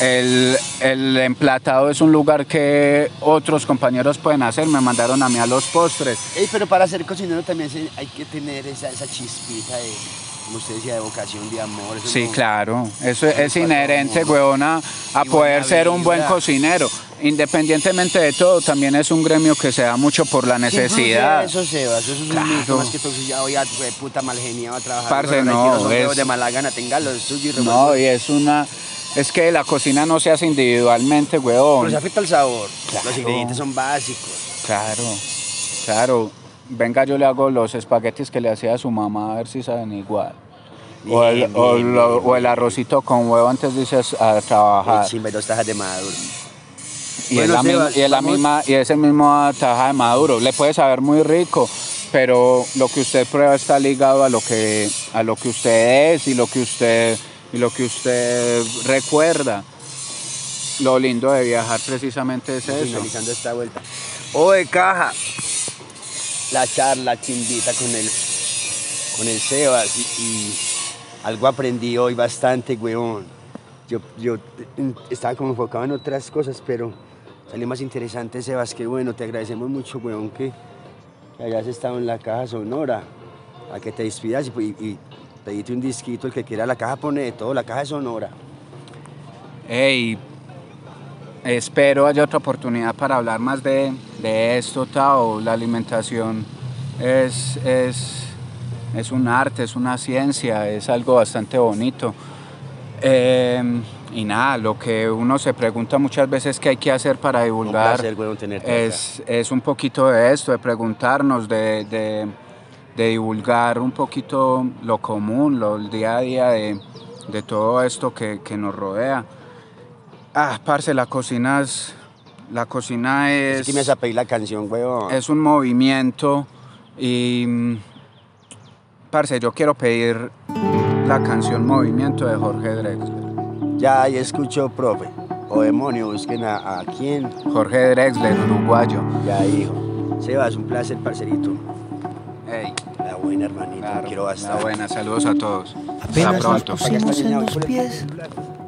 Speaker 24: El, el emplatado es un lugar que otros compañeros pueden hacer. Me mandaron a mí a los postres.
Speaker 25: Ey, pero para ser cocinero también hay que tener esa, esa chispita de, como usted decía, de vocación, de amor. eso
Speaker 24: Sí,
Speaker 25: no-
Speaker 24: claro. Eso es inherente, huevona, a poder ser un buen cocinero. Independientemente de todo, también es un gremio que se da mucho por la
Speaker 25: ¿Qué influye
Speaker 24: necesidad.
Speaker 25: Eso, Sebas, eso es un
Speaker 24: Claro.
Speaker 25: mito más que todo. Si ya voy a puta mal geniado a trabajar.
Speaker 24: Parce, no, es-
Speaker 25: de mala gana, tenga los suyos y
Speaker 24: No, y es una. Es que la cocina no se hace individualmente, huevón.
Speaker 25: Pero se afecta el sabor.
Speaker 24: Claro.
Speaker 25: Los ingredientes son básicos.
Speaker 24: Claro, claro. Venga, yo le hago los espaguetis que le hacía a su mamá a ver si saben igual. o, el,
Speaker 25: Bien,
Speaker 24: o
Speaker 25: bien,
Speaker 24: lo-
Speaker 25: bien,
Speaker 24: o el arrocito con huevo antes de irse a trabajar.
Speaker 25: Y dos tajas de maduro.
Speaker 24: Y,
Speaker 25: Bueno,
Speaker 24: es la,
Speaker 25: Sebas,
Speaker 24: misma, y es la misma y es el mismo taja de maduro. Le puede saber muy rico, pero lo que usted prueba está ligado a lo que a lo que usted es y lo que usted y lo que usted recuerda. Lo lindo de viajar precisamente es eso.
Speaker 25: Finalizando esta vuelta. Oye, caja. La charla chimbita con el, con el Sebas y, algo aprendí hoy bastante, weón. Yo, yo estaba como enfocado en otras cosas, pero salió más interesante, Sebas. Que bueno, te agradecemos mucho, weón, que, que hayas estado en la caja sonora, a que te despidas y, y, pedite un disquito, el que quiera la caja pone de todo, la caja sonora.
Speaker 24: Ey, espero haya otra oportunidad para hablar más de, de esto, Tao. La alimentación es, es, es un arte, es una ciencia, es algo bastante bonito. Eh, y nada, lo que uno se pregunta muchas veces qué hay que hacer para divulgar
Speaker 25: placer,
Speaker 24: es, es un poquito de esto, de preguntarnos, de, de- de divulgar un poquito lo común, lo, el día a día de, de todo esto que, que nos rodea. Ah, parce, la cocina es, la cocina es,
Speaker 25: Así que me vas a pedir la canción, weón.
Speaker 24: es un movimiento y, parce, yo quiero pedir la canción Movimiento de Jorge Drexler.
Speaker 25: Ya, ya escuchó, profe. O demonio, busquen a, a quién.
Speaker 24: Jorge Drexler, uruguayo.
Speaker 25: Ya, hijo. Sebas, un placer, parcerito.
Speaker 24: Ey,
Speaker 25: La buena, hermanito.
Speaker 24: claro,
Speaker 25: quiero
Speaker 24: la
Speaker 25: bastante.
Speaker 24: buena, saludos a todos. Hasta
Speaker 26: Apenas nos pusimos en los pies,